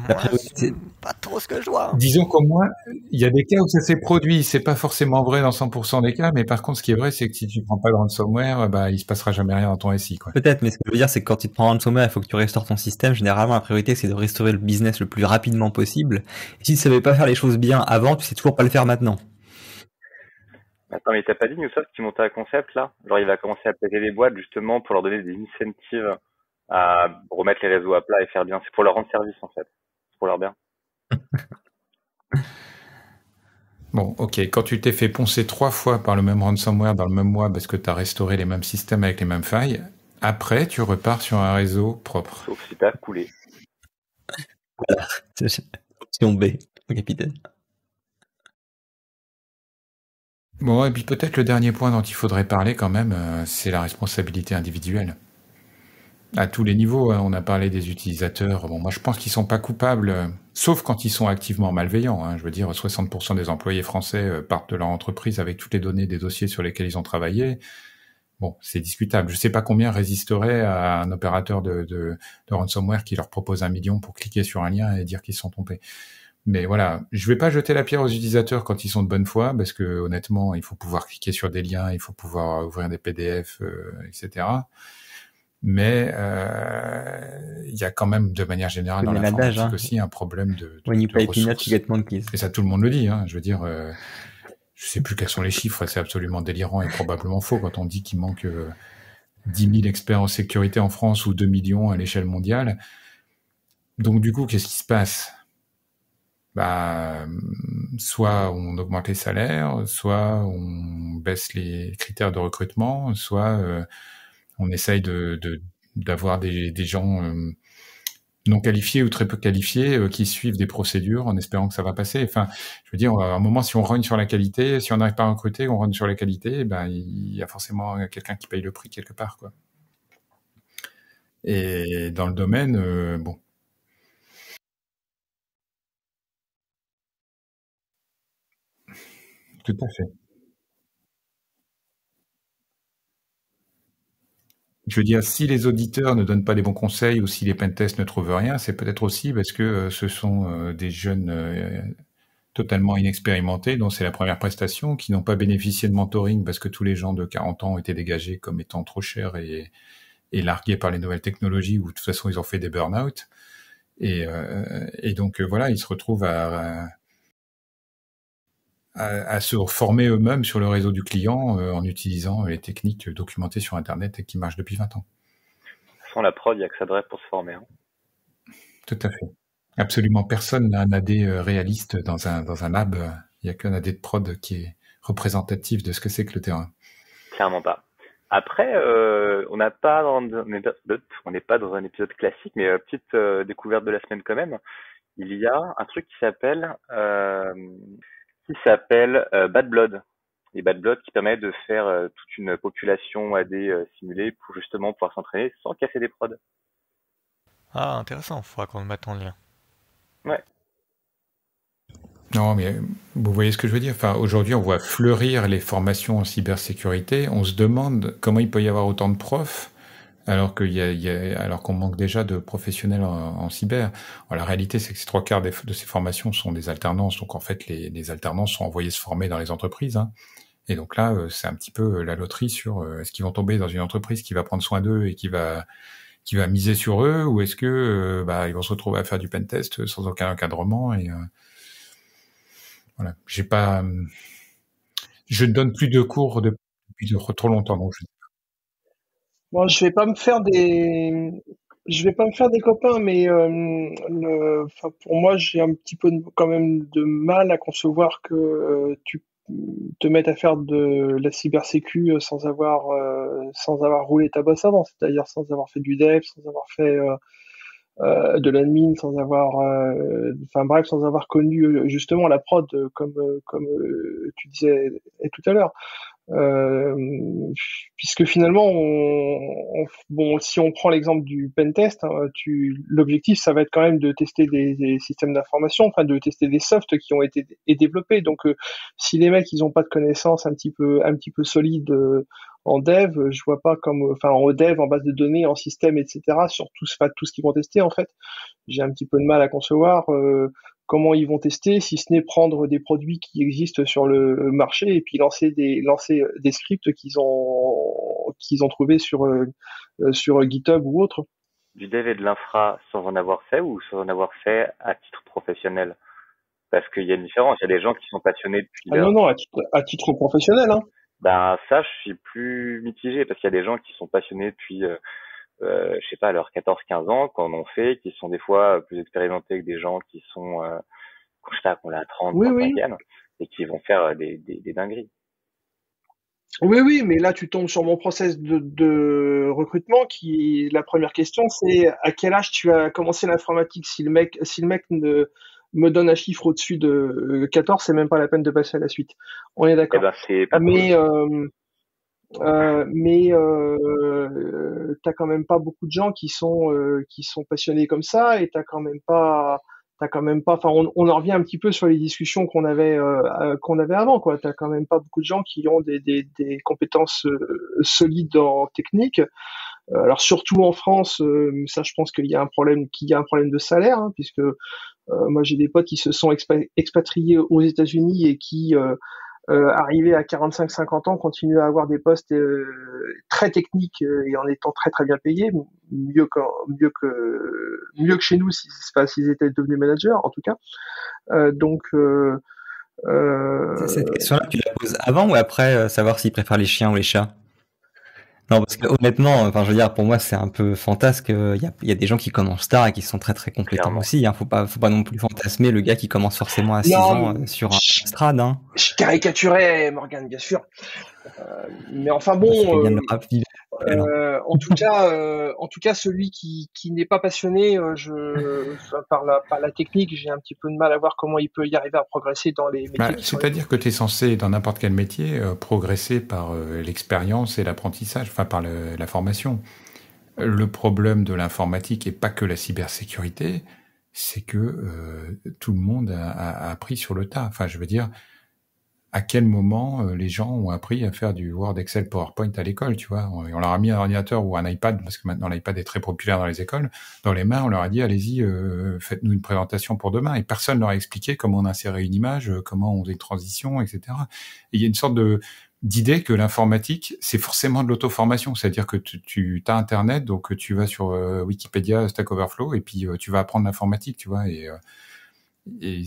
c'est pas trop ce que je vois. Hein. Disons qu'au moins, il y a des cas où ça s'est produit. C'est pas forcément vrai dans 100% des cas, mais par contre, ce qui est vrai, c'est que si tu prends pas de ransomware, bah, il se passera jamais rien dans ton SI, quoi. Peut-être, mais ce que je veux dire, c'est que quand tu te prends ransomware, il faut que tu restaures ton système. Généralement, la priorité, c'est de restaurer le business le plus rapidement possible. Et si tu savais pas faire les choses bien avant, tu sais toujours pas le faire maintenant. Attends, mais t'as pas dit, Youssef, qui montait un concept, là? Genre, il va commencer à péter les boîtes, justement, pour leur donner des incentives à remettre les réseaux à plat et faire bien. C'est pour leur rendre service en fait. C'est pour leur bien. Bon, ok. Quand tu t'es fait poncer trois fois par le même ransomware dans le même mois parce que tu as restauré les mêmes systèmes avec les mêmes failles, après, tu repars sur un réseau propre. Sauf si tu as coulé. Voilà. Option B, capitaine. Bon, et puis peut-être le dernier point dont il faudrait parler quand même, euh, c'est la responsabilité individuelle à tous les niveaux. Hein. On a parlé des utilisateurs. Bon, moi, je pense qu'ils sont pas coupables, euh, sauf quand ils sont activement malveillants. Hein. Je veux dire, 60% des employés français euh, partent de leur entreprise avec toutes les données des dossiers sur lesquels ils ont travaillé. Bon, c'est discutable. Je sais pas combien résisterait à un opérateur de, ransomware qui leur propose un million pour cliquer sur un lien et dire qu'ils sont trompés. Mais voilà, je vais pas jeter la pierre aux utilisateurs quand ils sont de bonne foi, parce que honnêtement, il faut pouvoir cliquer sur des liens, il faut pouvoir ouvrir des PDF, euh, etc. Mais euh, il y a quand même, de manière générale, dans l'informatique hein. aussi un problème de, de, When de Et ça, tout le monde le dit. Hein. Je veux dire, euh, je sais plus quels sont les chiffres, c'est absolument délirant et probablement faux quand on dit qu'il manque euh, 10 000 experts en sécurité en France ou 2 millions à l'échelle mondiale. Donc du coup, qu'est-ce qui se passe? Bah, soit on augmente les salaires, soit on baisse les critères de recrutement, soit euh, on essaye de d'avoir des, des, gens euh, non qualifiés ou très peu qualifiés euh, qui suivent des procédures en espérant que ça va passer. Enfin, je veux dire, à un moment, si on rogne sur la qualité, si on n'arrive pas à recruter, on rogne sur la qualité, ben il y a forcément quelqu'un qui paye le prix quelque part, quoi. Et dans le domaine, bon, Tout à fait. Je veux dire, si les auditeurs ne donnent pas les bons conseils ou si les pentests ne trouvent rien, c'est peut-être aussi parce que euh, ce sont euh, des jeunes euh, totalement inexpérimentés, dont c'est la première prestation, qui n'ont pas bénéficié de mentoring parce que tous les gens de 40 ans ont été dégagés comme étant trop chers et, largués par les nouvelles technologies ou de toute façon ils ont fait des burn-out. Et, donc voilà, ils se retrouvent à, se former eux-mêmes sur le réseau du client euh, en utilisant les techniques documentées sur Internet et qui marchent depuis 20 ans. Sans la prod, il n'y a que ça pour se former. Hein. Tout à fait. Absolument personne n'a un AD euh, réaliste dans un, dans un lab. Il n'y a qu'un AD de prod qui est représentatif de ce que c'est que le terrain. Clairement pas. Après, euh, on n'a pas on n'est pas dans un épisode classique, mais petite découverte de la semaine quand même. Il y a un truc qui s'appelle qui s'appelle euh, Bad Blood. Et Bad Blood qui permet de faire euh, toute une population AD euh, simulée pour justement pouvoir s'entraîner sans casser des prods. Ah, intéressant, il faudra qu'on le mette en lien. Ouais. Non, mais vous voyez ce que je veux dire. Enfin, aujourd'hui, on voit fleurir les formations en cybersécurité. On se demande comment il peut y avoir autant de profs alors qu'il y y a, alors qu'on manque déjà de professionnels en, cyber. la réalité, c'est que ces trois quarts de ces formations sont des alternances. Donc en fait, les, alternances sont envoyés se former dans les entreprises. Hein. Et donc là, euh, c'est un petit peu euh, la loterie sur euh, est-ce qu'ils vont tomber dans une entreprise qui va prendre soin d'eux et qui va qui va miser sur eux, ou est-ce que bah, ils vont se retrouver à faire du pen test sans aucun encadrement et voilà. J'ai pas, je ne donne plus de cours depuis trop longtemps, donc Bon, je vais pas me faire des, je vais pas me faire des copains, mais euh, pour moi, j'ai un petit peu quand même de mal à concevoir que euh, tu te mettes à faire de la cybersécu sans avoir euh, sans avoir roulé ta bosse avant, c'est-à-dire sans avoir fait du dev, sans avoir fait euh, de l'admin, sans avoir, enfin bref, sans avoir connu justement la prod comme comme tu disais tout à l'heure. Euh, puisque finalement, on, bon, si on prend l'exemple du pentest, hein, tu, l'objectif, ça va être quand même de tester des, des systèmes d'information, enfin de tester des softs qui ont été développés. Donc, euh, si les mecs, ils ont pas de connaissances un petit peu, un petit peu solides euh, en dev, je vois pas comme, enfin en dev, en base de données, en système, etc. Sur tout, tout ce qu'ils vont tester, en fait, j'ai un petit peu de mal à concevoir comment ils vont tester, si ce n'est prendre des produits qui existent sur le marché et puis lancer des lancer des scripts qu'ils ont qu'ils ont trouvé sur euh, sur GitHub ou autre. Du dev et de l'infra sans en avoir fait ou sans en avoir fait à titre professionnel? Parce qu'il y a une différence. Il y a des gens qui sont passionnés depuis. Ah non non à titre, à titre professionnel hein. Ben ça je suis plus mitigé parce qu'il y a des gens qui sont passionnés depuis euh, euh, je sais pas, à leurs 14-15 ans, qu'on en fait, qui sont des fois plus expérimentés que des gens qui sont, euh, je sais pas, qu'on a 30, oui, 35 et qui vont faire euh, des, des, des, dingueries. Oui, oui, mais là tu tombes sur mon process de, de recrutement qui, la première question, c'est à quel âge tu as commencé l'informatique Si le mec, si le mec ne me donne un chiffre au-dessus de 14, c'est même pas la peine de passer à la suite. On est d'accord. Eh ben, mais euh, euh, mais euh, t'as quand même pas beaucoup de gens qui sont euh, qui sont passionnés comme ça et t'as quand même pas t'as quand même pas. Enfin, on, on, en revient un petit peu sur les discussions qu'on avait euh, qu'on avait avant, quoi. T'as quand même pas beaucoup de gens qui ont des, des, des compétences solides en technique. alors surtout en France, ça, je pense qu'il y a un problème, qu'il y a un problème de salaire, hein, puisque moi j'ai des potes qui se sont expatriés aux États-Unis et qui euh, arriver à 45-50 ans, continuer à avoir des postes euh, très techniques euh, et en étant très très bien payés, mieux que mieux que mieux que chez nous si s'ils étaient devenus managers en tout cas. Euh, donc cette question-là, tu la poses avant ou après savoir s'ils préfèrent les chiens ou les chats? Non, parce que honnêtement, enfin, je veux dire, pour moi, c'est un peu fantasque. Il y a, il y a des gens qui commencent tard et qui sont très très compétents aussi. Hein. Faut pas, faut pas non plus fantasmer le gars qui commence forcément à 6 ans euh, sur un strade. Hein. Je caricaturais Morgan, bien sûr. Euh, mais enfin bon, euh, en tout cas, euh, en tout cas, celui qui, qui n'est pas passionné, euh, je, par la par la technique, j'ai un petit peu de mal à voir comment il peut y arriver à progresser dans les métiers. Bah, c'est-à-dire que tu es censé, dans n'importe quel métier, progresser par l'expérience et l'apprentissage, enfin par la formation. Le problème de l'informatique et pas que la cybersécurité, c'est que tout le monde a, a, appris sur le tas. Enfin, je veux dire, à quel moment euh, les gens ont appris à faire du Word, Excel, PowerPoint à l'école, tu vois. On, leur a mis un ordinateur ou un iPad, parce que maintenant l'iPad est très populaire dans les écoles, dans les mains, on leur a dit, allez-y, euh, faites-nous une présentation pour demain. Et personne leur a expliqué comment on insérait une image, euh, comment on faisait une transition, etc. Et il y a une sorte de d'idée que l'informatique, c'est forcément de l'auto-formation. C'est-à-dire que tu, tu as Internet, donc tu vas sur Wikipédia, Stack Overflow, et puis tu vas apprendre l'informatique, tu vois. Et et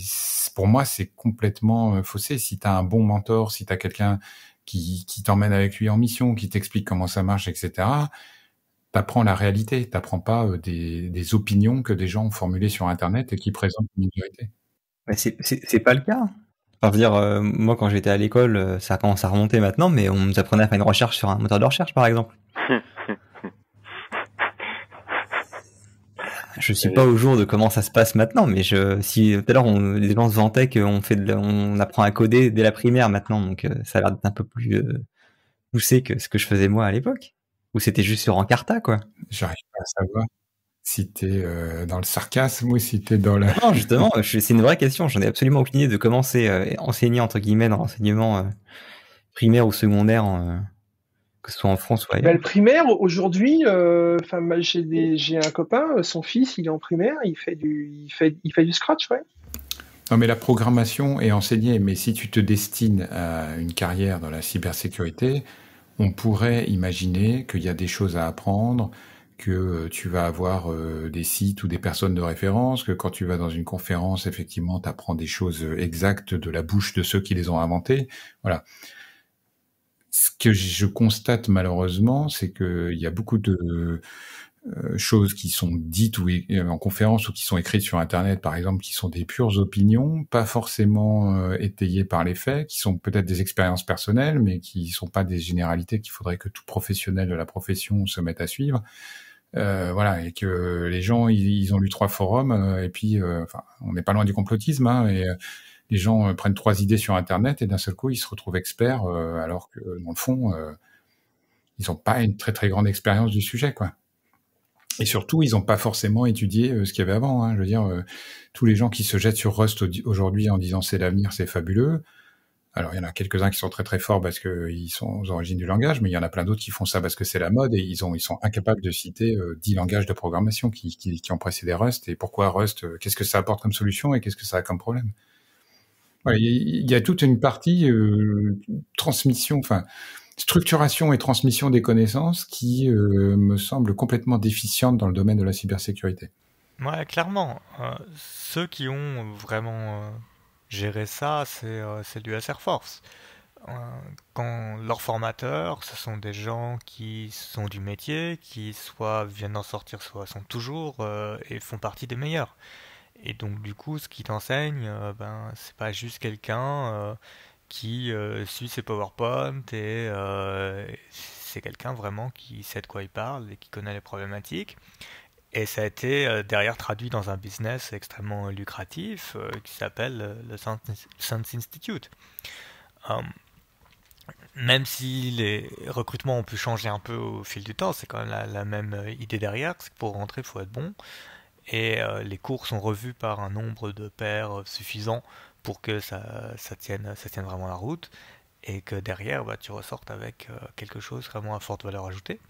pour moi, c'est complètement euh, faussé. Si tu as un bon mentor, si tu as quelqu'un qui, qui t'emmène avec lui en mission, qui t'explique comment ça marche, etc., t'apprends la réalité. T'apprends pas euh, des, des, opinions que des gens ont formulées sur Internet et qui présentent une vérité. Mais c'est pas le cas. Enfin, je veux dire, euh, moi, quand j'étais à l'école, ça commence à remonter maintenant, mais on nous apprenait à faire une recherche sur un moteur de recherche, par exemple. Je suis pas au jour de comment ça se passe maintenant, mais je, si tout à l'heure on, les gens se vantaient qu'on fait, de, on apprend à coder dès la primaire maintenant, donc euh, ça a l'air d'être un peu plus euh, poussé que ce que je faisais moi à l'époque, où c'était juste sur Encarta, quoi. J'arrive pas à savoir si t'es euh, dans le sarcasme ou si t'es dans la. Non, justement, c'est une vraie question. J'en ai absolument aucune idée de comment c'est euh, enseigner entre guillemets dans l'enseignement primaire ou secondaire. En, que ce soit en France ou ailleurs. Bah, le primaire, aujourd'hui, euh, enfin, j'ai un copain, euh, son fils, il est en primaire, il fait du, il fait, il fait du scratch, ouais. Non, mais la programmation est enseignée, mais si tu te destines à une carrière dans la cybersécurité, on pourrait imaginer qu'il y a des choses à apprendre, que euh, tu vas avoir des sites ou des personnes de référence, que quand tu vas dans une conférence, effectivement, tu apprends des choses exactes de la bouche de ceux qui les ont inventées. Voilà ce que je constate malheureusement, c'est qu'il y a beaucoup de euh, choses qui sont dites ou euh, en conférence ou qui sont écrites sur Internet, par exemple, qui sont des pures opinions, pas forcément euh, étayées par les faits, qui sont peut-être des expériences personnelles, mais qui sont pas des généralités qu'il faudrait que tout professionnel de la profession se mette à suivre. voilà, et que les gens, ils, ont lu trois forums, et puis, enfin, on n'est pas loin du complotisme, hein, et les gens euh, prennent trois idées sur Internet et d'un seul coup, ils se retrouvent experts, euh, alors que dans le fond, euh, ils n'ont pas une très très grande expérience du sujet, quoi. Et surtout, ils n'ont pas forcément étudié ce qu'il y avait avant. Hein. Je veux dire, tous les gens qui se jettent sur Rust aujourd'hui en disant c'est l'avenir, c'est fabuleux. Alors, il y en a quelques-uns qui sont très très forts parce qu'ils sont aux origines du langage, mais il y en a plein d'autres qui font ça parce que c'est la mode et ils ont ils sont incapables de citer dix langages de programmation qui, qui, qui, ont précédé Rust et pourquoi Rust, qu'est-ce que ça apporte comme solution et qu'est-ce que ça a comme problème? Il y a toute une partie euh, transmission, enfin structuration et transmission des connaissances qui euh, me semble complètement déficiente dans le domaine de la cybersécurité. Ouais, clairement. Euh, ceux qui ont vraiment géré ça, c'est l'US Air Force. quand leurs formateurs, ce sont des gens qui sont du métier, qui soit viennent d'en sortir, soit sont toujours et font partie des meilleurs. Et donc du coup, ce qui t'enseigne, euh, ben c'est pas juste quelqu'un euh, qui euh, suit ses PowerPoint et c'est quelqu'un vraiment qui sait de quoi il parle et qui connaît les problématiques. Et ça a été derrière traduit dans un business extrêmement lucratif qui s'appelle le Science Institute. même si les recrutements ont pu changer un peu au fil du temps, c'est quand même la, la même idée derrière, c'est que pour rentrer, il faut être bon. Et les cours sont revus par un nombre de paires suffisant pour que ça, ça, tienne, vraiment la route et que derrière bah, tu ressortes avec quelque chose vraiment à forte valeur ajoutée.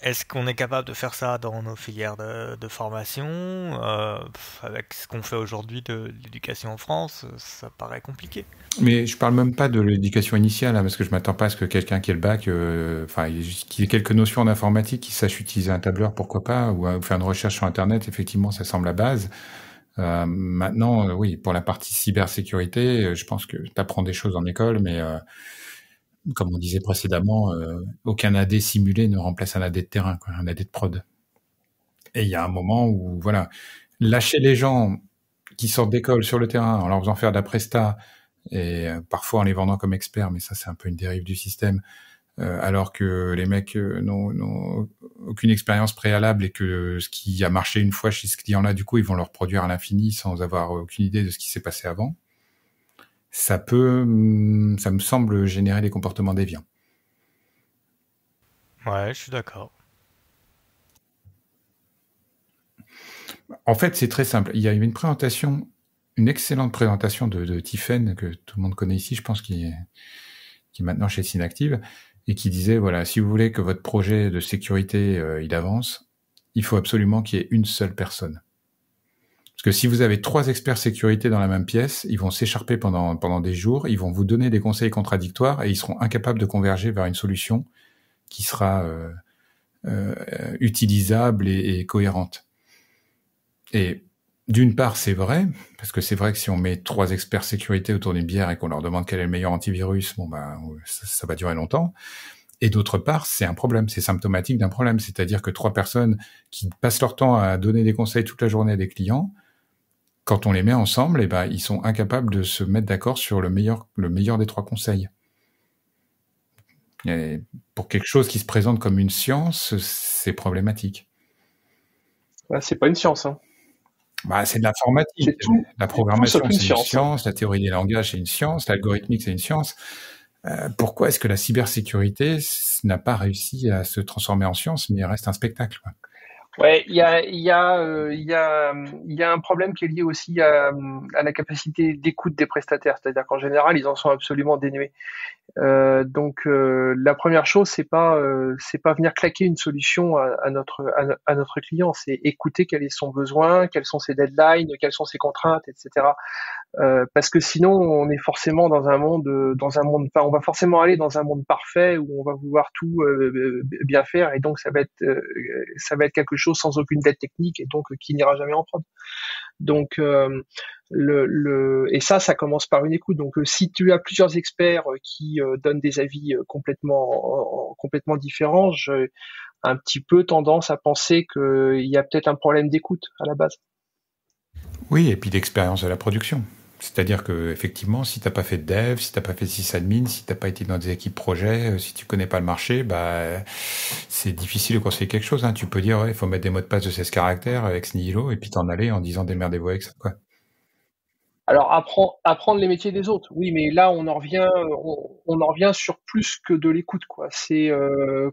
Est-ce qu'on est capable de faire ça dans nos filières de, formation euh, Avec ce qu'on fait aujourd'hui de l'éducation en France, ça paraît compliqué. Mais je parle même pas de l'éducation initiale, hein, parce que je m'attends pas à ce que quelqu'un qui ait le bac, euh, enfin, qui ait quelques notions en informatique, qui sache utiliser un tableur, pourquoi pas, ou, faire une recherche sur Internet, effectivement, ça semble la base. Euh, maintenant, oui, pour la partie cybersécurité, je pense que tu apprends des choses en école, mais comme on disait précédemment, euh, aucun AD simulé ne remplace un AD de terrain, un AD de prod. Et il y a un moment où, voilà, lâcher les gens qui sortent d'école sur le terrain en leur faisant faire de la et euh, parfois en les vendant comme experts, mais ça c'est un peu une dérive du système, euh, alors que les mecs n'ont aucune expérience préalable et que ce qui a marché une fois chez ce client-là, du coup, ils vont leur produire à l'infini sans avoir aucune idée de ce qui s'est passé avant ça peut, hum, ça me semble générer des comportements déviants. Ouais, je suis d'accord. En fait, c'est très simple. Il y a eu une présentation, une excellente présentation de, de Tiffen, que tout le monde connaît ici, je pense, qui est, qui est maintenant chez Synactive, et qui disait, voilà, si vous voulez que votre projet de sécurité, euh, il avance, il faut absolument qu'il y ait une seule personne. Parce que si vous avez trois experts sécurité dans la même pièce, ils vont s'écharper pendant, pendant des jours, ils vont vous donner des conseils contradictoires et ils seront incapables de converger vers une solution qui sera euh, euh, utilisable et, cohérente. Et d'une part, c'est vrai, parce que c'est vrai que si on met trois experts sécurité autour d'une bière et qu'on leur demande quel est le meilleur antivirus, bon ben ça, ça va durer longtemps. Et d'autre part, c'est un problème, c'est symptomatique d'un problème, c'est-à-dire que trois personnes qui passent leur temps à donner des conseils toute la journée à des clients, quand on les met ensemble, eh ben, ils sont incapables de se mettre d'accord sur le meilleur, le meilleur des trois conseils. Et pour quelque chose qui se présente comme une science, c'est problématique. c'est pas une science. Hein. Bah, c'est de l'informatique. La programmation, c'est une, science. La théorie des langages, c'est une science. L'algorithmique, c'est une science. Euh, pourquoi est-ce que la cybersécurité n'a pas réussi à se transformer en science, mais reste un spectacle Ouais, il y a, y, a, euh, y, a, y a un problème qui est lié aussi à, à la capacité d'écoute des prestataires, c'est-à-dire qu'en général, ils en sont absolument dénués. Euh, donc, euh, la première chose, c'est pas, euh, c'est pas venir claquer une solution à, à notre, à, notre client, c'est écouter quel est son besoin, quels sont ses deadlines, quelles sont ses contraintes, etc. Euh, parce que sinon, on est forcément dans un monde, dans un monde, on va forcément aller dans un monde parfait où on va vouloir tout bien faire, et donc ça va être, ça va être quelque chose sans aucune dette technique et donc qui n'ira jamais en prod. Donc euh, le, le, et ça, ça commence par une écoute. Donc euh, si tu as plusieurs experts euh, qui donnent des avis complètement complètement différents, j'ai un petit peu tendance à penser qu'il y a peut-être un problème d'écoute à la base. Oui, et puis d'expérience de la production. C'est-à-dire que effectivement, si t'as pas fait de dev, si t'as pas fait de sysadmin, si t'as pas été dans des équipes projet, euh, si tu connais pas le marché, bah c'est difficile de conseiller quelque chose. Hein. Tu peux dire, il faut mettre des mots de passe de 16 caractères avec nihilo et puis t'en aller en disant démerdez-vous avec ça. Alors apprendre, les métiers des autres, oui, mais là on en revient, on, en revient sur plus que de l'écoute. C'est euh,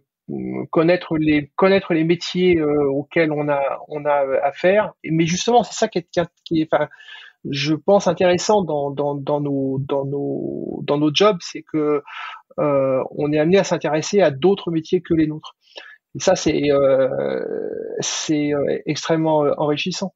connaître les connaître les métiers euh, auxquels on a on a affaire. Mais justement, c'est ça qui est, je pense intéressant dans, dans, nos dans nos jobs, c'est que euh, on est amené à s'intéresser à d'autres métiers que les nôtres. Et ça, c'est euh, euh, extrêmement enrichissant.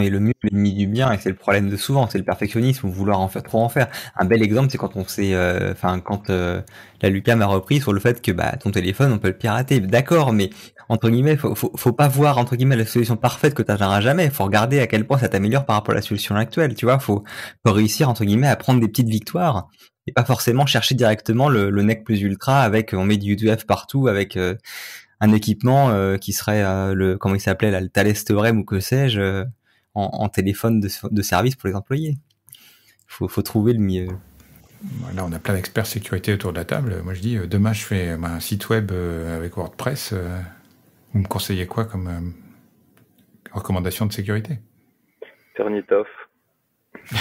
Et le mieux l'ennemi du bien, et c'est le problème de souvent, c'est le perfectionnisme ou vouloir en faire trop en faire. Un bel exemple, c'est quand on s'est, euh, enfin quand euh, la Lucam a repris sur le fait que bah ton téléphone, on peut le pirater. D'accord, mais entre guillemets, faut, faut, faut pas voir entre guillemets la solution parfaite que tu n'atteindras jamais. Faut regarder à quel point ça t'améliore par rapport à la solution actuelle. Tu vois, faut, faut réussir entre guillemets à prendre des petites victoires et pas forcément chercher directement le, le nec plus ultra avec on met du UDF partout avec euh, un équipement qui serait le comment il s'appelait le Thales ou que sais-je en, téléphone de, service pour les employés. Faut, faut trouver le mieux. Là, on a plein d'experts sécurité autour de la table. Moi, je dis, euh, demain, je fais un site web euh, avec WordPress. Euh, vous me conseillez quoi comme recommandation de sécurité? Turnitoff.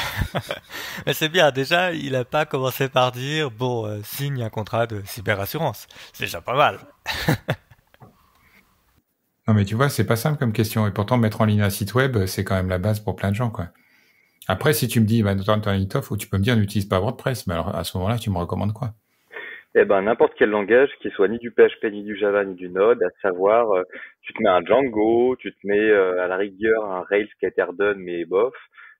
Mais c'est bien, déjà, il n'a pas commencé par dire, bon, signe un contrat de cyberassurance. C'est déjà pas mal. Mais tu vois, c'est pas simple comme question. Et pourtant, mettre en ligne un site web, c'est quand même la base pour plein de gens, quoi. Après, si tu me dis, bah, ou tu peux me dire, n'utilise pas WordPress. Mais alors, à ce moment-là, tu me recommandes quoi? Eh ben, n'importe quel langage qui soit ni du PHP, ni du Java, ni du Node, à savoir, euh, tu te mets un Django, tu te mets euh, à la rigueur un Rails qui redone, mais bof,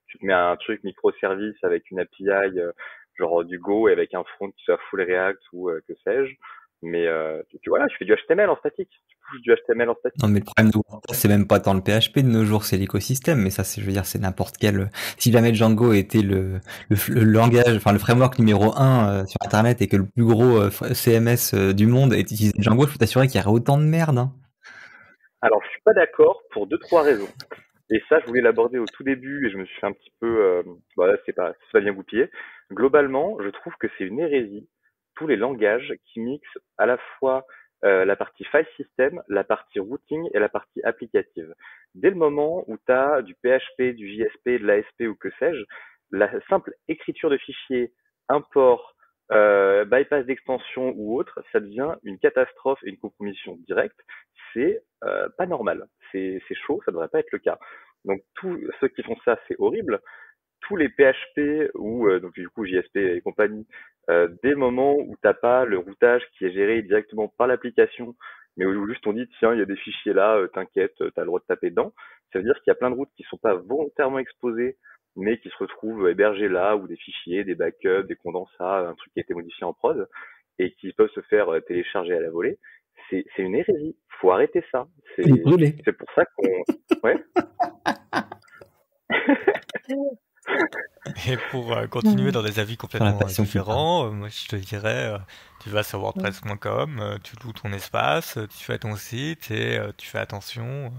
tu te mets un truc microservice avec une API, euh, genre du Go et avec un front qui soit full React ou que sais-je. Mais euh, tu, vois là, je fais du HTML en statique. Tu pousses du HTML en statique. Non, mais le problème de WordPress, c'est même pas tant le PHP de nos jours, c'est l'écosystème. Mais ça, c'est, je veux dire, c'est n'importe quel. Si jamais Django était le, le, langage, enfin le framework numéro un euh, sur Internet et que le plus gros euh, CMS euh, du monde utilisait Django, je peux t'assurer qu'il y aurait autant de merde. Hein. Alors, je suis pas d'accord pour deux trois raisons. Et ça, je voulais l'aborder au tout début et je me suis fait un petit peu, voilà, c'est pas, c'est pas bien goupillé. Globalement, je trouve que c'est une hérésie tous les langages qui mixent à la fois euh, la partie file system, la partie routing et la partie applicative. Dès le moment où tu as du PHP, du JSP, de l'ASP ou que sais-je, la simple écriture de fichiers, import, euh, bypass d'extension ou autre, ça devient une catastrophe et une compromission directe. C'est euh, pas normal. C'est chaud, ça devrait pas être le cas. Donc tous ceux qui font ça, c'est horrible tous les PHP ou euh, donc du coup JSP et compagnie, euh, dès le moment où t'as pas le routage qui est géré directement par l'application, mais où juste on dit tiens il y a des fichiers là, euh, t'inquiète, t'as le droit de taper dedans, ça veut dire qu'il y a plein de routes qui sont pas volontairement exposées, mais qui se retrouvent hébergées là, ou des fichiers, des backups, des condensats, un truc qui a été modifié en prod, et qui peuvent se faire télécharger à la volée. C'est, c'est une hérésie. Faut arrêter ça. C'est, c'est pour ça qu'on, ouais. Et pour euh, continuer dans des avis complètement différents, euh, moi je te dirais, euh, tu vas sur WordPress.com, tu loues ton espace, tu fais ton site et tu fais attention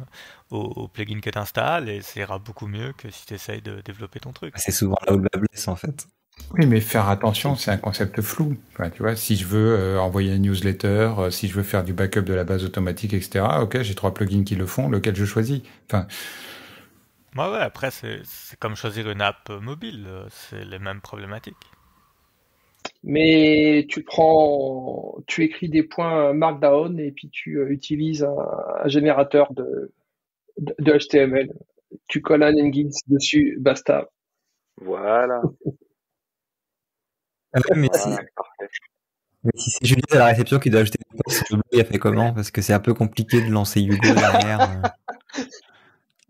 aux, plugins que tu installes et ça ira beaucoup mieux que si tu essayes de développer ton truc. C'est souvent là où le blesse en fait. Oui, mais faire attention, c'est un concept flou. tu vois, si je veux envoyer une newsletter, si je veux faire du backup de la base automatique, etc. Ok, j'ai trois plugins qui le font, lequel je choisis? Enfin, Ouais, ouais, après, c'est comme choisir une app mobile, c'est les mêmes problématiques. Mais tu prends, tu écris des points Markdown et puis tu euh, utilises un, générateur de, de, HTML. Tu colles un Engines dessus, basta. Voilà. Ah mais, si, c'est Juliette à la réception qui doit ajouter le post, Hugo il a fait comment Parce que c'est un peu compliqué de lancer Hugo derrière.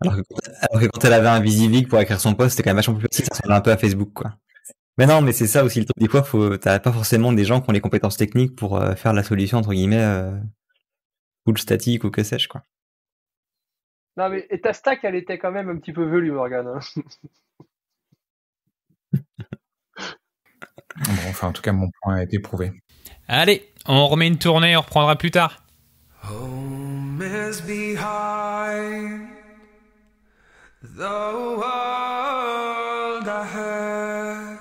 Alors que, quand elle avait un Visivig pour écrire son post, c'était quand même vachement plus facile, ça ressemble un peu à Facebook, quoi. Mais non, mais c'est ça aussi le truc. Des fois, faut, t'as pas forcément des gens qui ont les compétences techniques pour euh, faire la solution, entre guillemets, euh, full statique ou que sais-je, quoi. Non, mais et ta stack, elle était quand même un petit peu velue, Morgan. Hein. bon, enfin, en tout cas, mon point a été prouvé. Allez, on remet une tournée, on reprendra plus tard. The world ahead.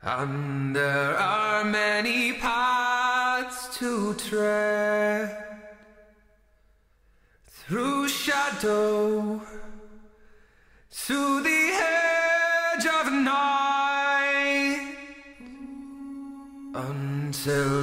And there are many paths to tread through shadow to the edge of night until